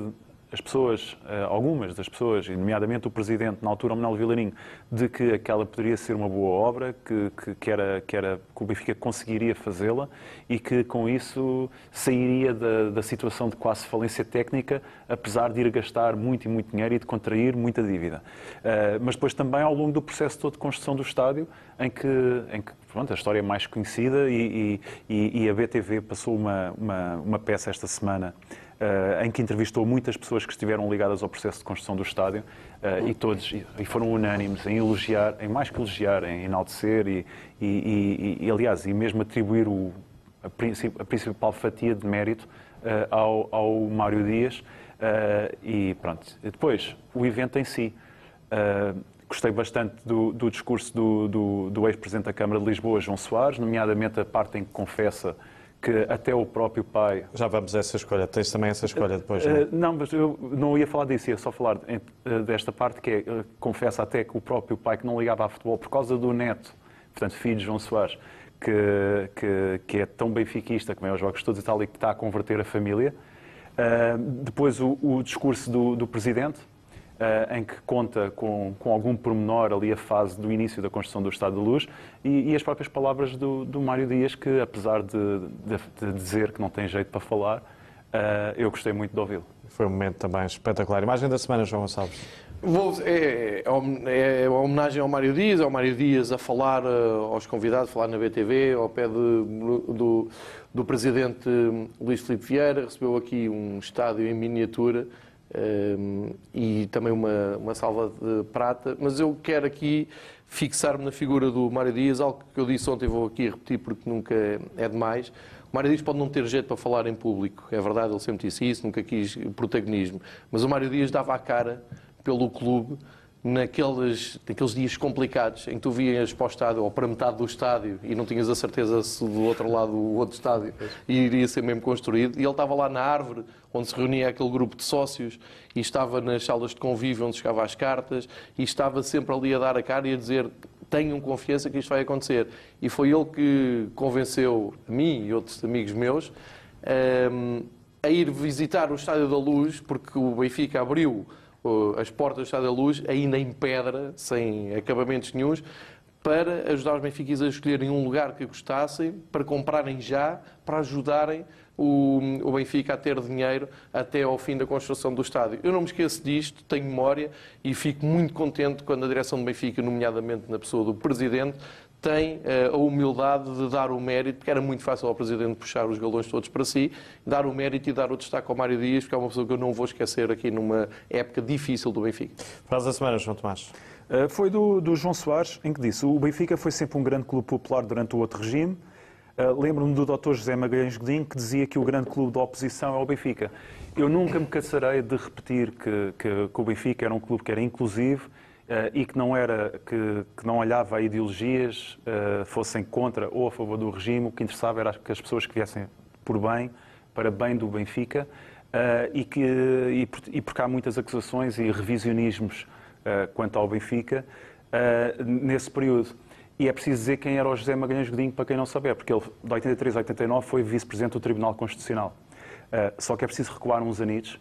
S4: as pessoas, eh, algumas das pessoas, nomeadamente o Presidente, na altura, o Manuel Vilarinho, de que aquela poderia ser uma boa obra, que, que, que, era, que, era, que o Benfica conseguiria fazê-la e que com isso sairia da, da situação de quase falência técnica, apesar de ir gastar muito e muito dinheiro e de contrair muita dívida. Uh, mas depois também ao longo do processo todo de construção do estádio, em que, em que pronto, a história é mais conhecida e, e, e a BTV passou uma, uma, uma peça esta semana uh, em que entrevistou muitas pessoas que estiveram ligadas ao processo de construção do estádio uh, e todos e foram unânimes em elogiar, em mais que elogiar, em enaltecer e, e, e aliás, e mesmo atribuir o, a, a principal fatia de mérito uh, ao, ao Mário Dias. e pronto, depois, o evento em si. Gostei bastante do, do discurso do, do, do ex-presidente da Câmara de Lisboa, João Soares, nomeadamente a parte em que confessa que até o próprio pai.
S1: Já vamos a essa escolha. Tens também essa escolha depois, não? Uh,
S4: não, mas eu não ia falar disso, ia só falar uh, desta parte que é, uh, confessa até que o próprio pai que não ligava a futebol por causa do neto, portanto, filho de João Soares, que, que, que é tão benfiquista, que vem aos jogos todos e tal, e que está a converter a família. depois o, o discurso do, do presidente, Uh, em que conta com, com algum pormenor ali a fase do início da construção do Estado da Luz e, e as próprias palavras do, do Mário Dias, que apesar de, de, de, dizer que não tem jeito para falar, uh, eu gostei muito de ouvi-lo.
S1: Foi um momento também espetacular. Imagem da semana, João Gonçalves.
S2: Vou, é, é, é, uma homenagem ao Mário Dias, ao Mário Dias a falar uh, aos convidados, a falar na BTV, ao pé de, do, do presidente Luís Filipe Vieira, recebeu aqui um estádio em miniatura e também uma, uma salva de prata. Mas eu quero aqui fixar-me na figura do Mário Dias, algo que eu disse ontem vou aqui repetir porque nunca é demais. O Mário Dias pode não ter jeito para falar em público, é verdade, ele sempre disse isso, nunca quis protagonismo. Mas o Mário Dias dava a cara pelo clube naqueles, naqueles dias complicados em que tu vias para o estádio ou para metade do estádio e não tinhas a certeza se do outro lado o outro estádio iria ser mesmo construído. E ele estava lá na árvore onde se reunia aquele grupo de sócios e estava nas salas de convívio onde chegava as cartas e estava sempre ali a dar a cara e a dizer tenham confiança que isto vai acontecer. E foi ele que convenceu a mim e outros amigos meus um, a ir visitar o Estádio da Luz porque o Benfica abriu as portas do Estado da Luz, ainda em pedra, sem acabamentos nenhums, para ajudar os benfiquistas a escolherem um lugar que gostassem, para comprarem já, para ajudarem o, o, Benfica a ter dinheiro até ao fim da construção do estádio. Eu não me esqueço disto, tenho memória e fico muito contente quando a direção do Benfica, nomeadamente na pessoa do Presidente, tem uh, a humildade de dar o mérito, porque era muito fácil ao Presidente puxar os galões todos para si, dar o mérito e dar o destaque ao Mário Dias, porque é uma pessoa que eu não vou esquecer aqui numa época difícil do Benfica.
S1: Frase da semana, João Tomás.
S4: Uh, foi do, do, João Soares, em que disse o Benfica foi sempre um grande clube popular durante o outro regime. Uh, Lembro-me do Dr. José Magalhães Godinho, que dizia que o grande clube da oposição é o Benfica. Eu nunca me cansarei de repetir que, que, que o Benfica era um clube que era inclusivo, e que não era que, que, não olhava a ideologias uh, fossem contra ou a favor do regime, o que interessava era que as pessoas que viessem por bem, para bem do Benfica, uh, e, que, e, e, porque há muitas acusações e revisionismos quanto ao Benfica nesse período. E é preciso dizer quem era o José Magalhães Godinho, para quem não saber, porque ele, de 83 a 89, foi vice-presidente do Tribunal Constitucional. só que é preciso recuar uns anitos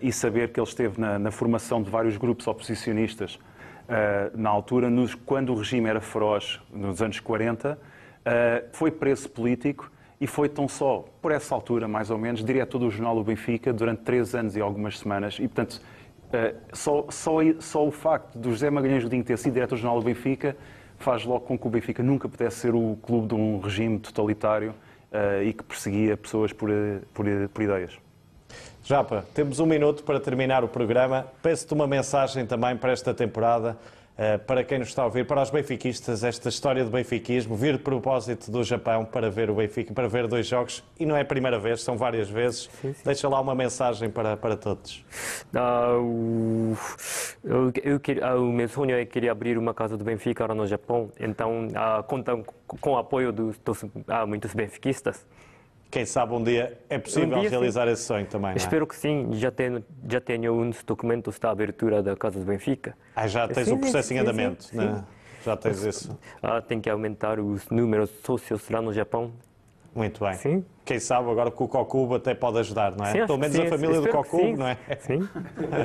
S4: e saber que ele esteve na, na formação de vários grupos oposicionistas uh, na altura, nos, quando o regime era feroz, nos anos 40, uh, eh, foi preso político e foi tão só, por essa altura, mais ou menos, diretor do jornal do Benfica durante três anos e algumas semanas. E, portanto, uh, só, só, só, o facto do José Magalhães Godinho ter sido diretor do jornal do Benfica faz logo com que o Benfica nunca pudesse ser o clube de um regime totalitário e que perseguia pessoas por, por, por ideias.
S1: Japa, temos um minuto para terminar o programa. Peço-te uma mensagem também para esta temporada, eh, para quem nos está a ouvir, para os benfiquistas, esta história do benfiquismo, vir de propósito do Japão para ver o Benfica, para ver dois jogos, e não é a primeira vez, são várias vezes. Sim, sim. Deixa lá uma mensagem para, para todos.
S3: Ah, o, eu, eu, ah, o meu sonho é querer abrir uma casa do Benfica lá no Japão, então ah, contam com o apoio dos, dos ah, muitos benfiquistas.
S1: Quem sabe um dia é possível
S3: Um dia, sim.
S1: realizar esse sonho também. não é?
S3: Espero que sim, já tenho, já tenho uns documentos da abertura da Casa do Benfica.
S1: Ah, já tens
S3: Sim,
S1: o processo
S3: sim,
S1: em
S3: sim,
S1: andamento,
S3: sim.
S1: né? Já tens isso.
S3: Ah, tem que aumentar os números de sócios lá no Japão.
S1: Muito bem.
S3: Sim.
S1: Quem sabe agora com o Cocubo até pode ajudar, não é?
S3: Sim,
S1: Pelo menos
S3: sim,
S1: a família do Cocubo,
S3: sim.
S1: não é?
S3: Sim.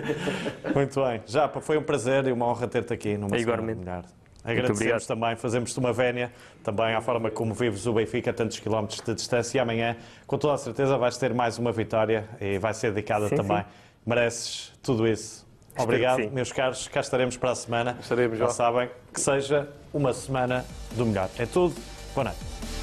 S3: [LAUGHS]
S1: Muito bem. Já, foi um prazer e uma honra ter-te aqui numa
S3: Igualmente.
S1: semana melhor. Agradecemos também, fazemos-te uma vénia, também à forma como vives o Benfica a tantos quilómetros de distância e amanhã, com toda a certeza, vais ter mais uma vitória e vai ser dedicada
S3: Sim,
S1: também.
S3: sim.
S1: Mereces tudo isso. Obrigado, meus caros. Cá estaremos para a semana.
S2: Estaremos,
S1: Já
S2: João.
S1: sabem que seja uma semana do melhor. É tudo. Boa noite.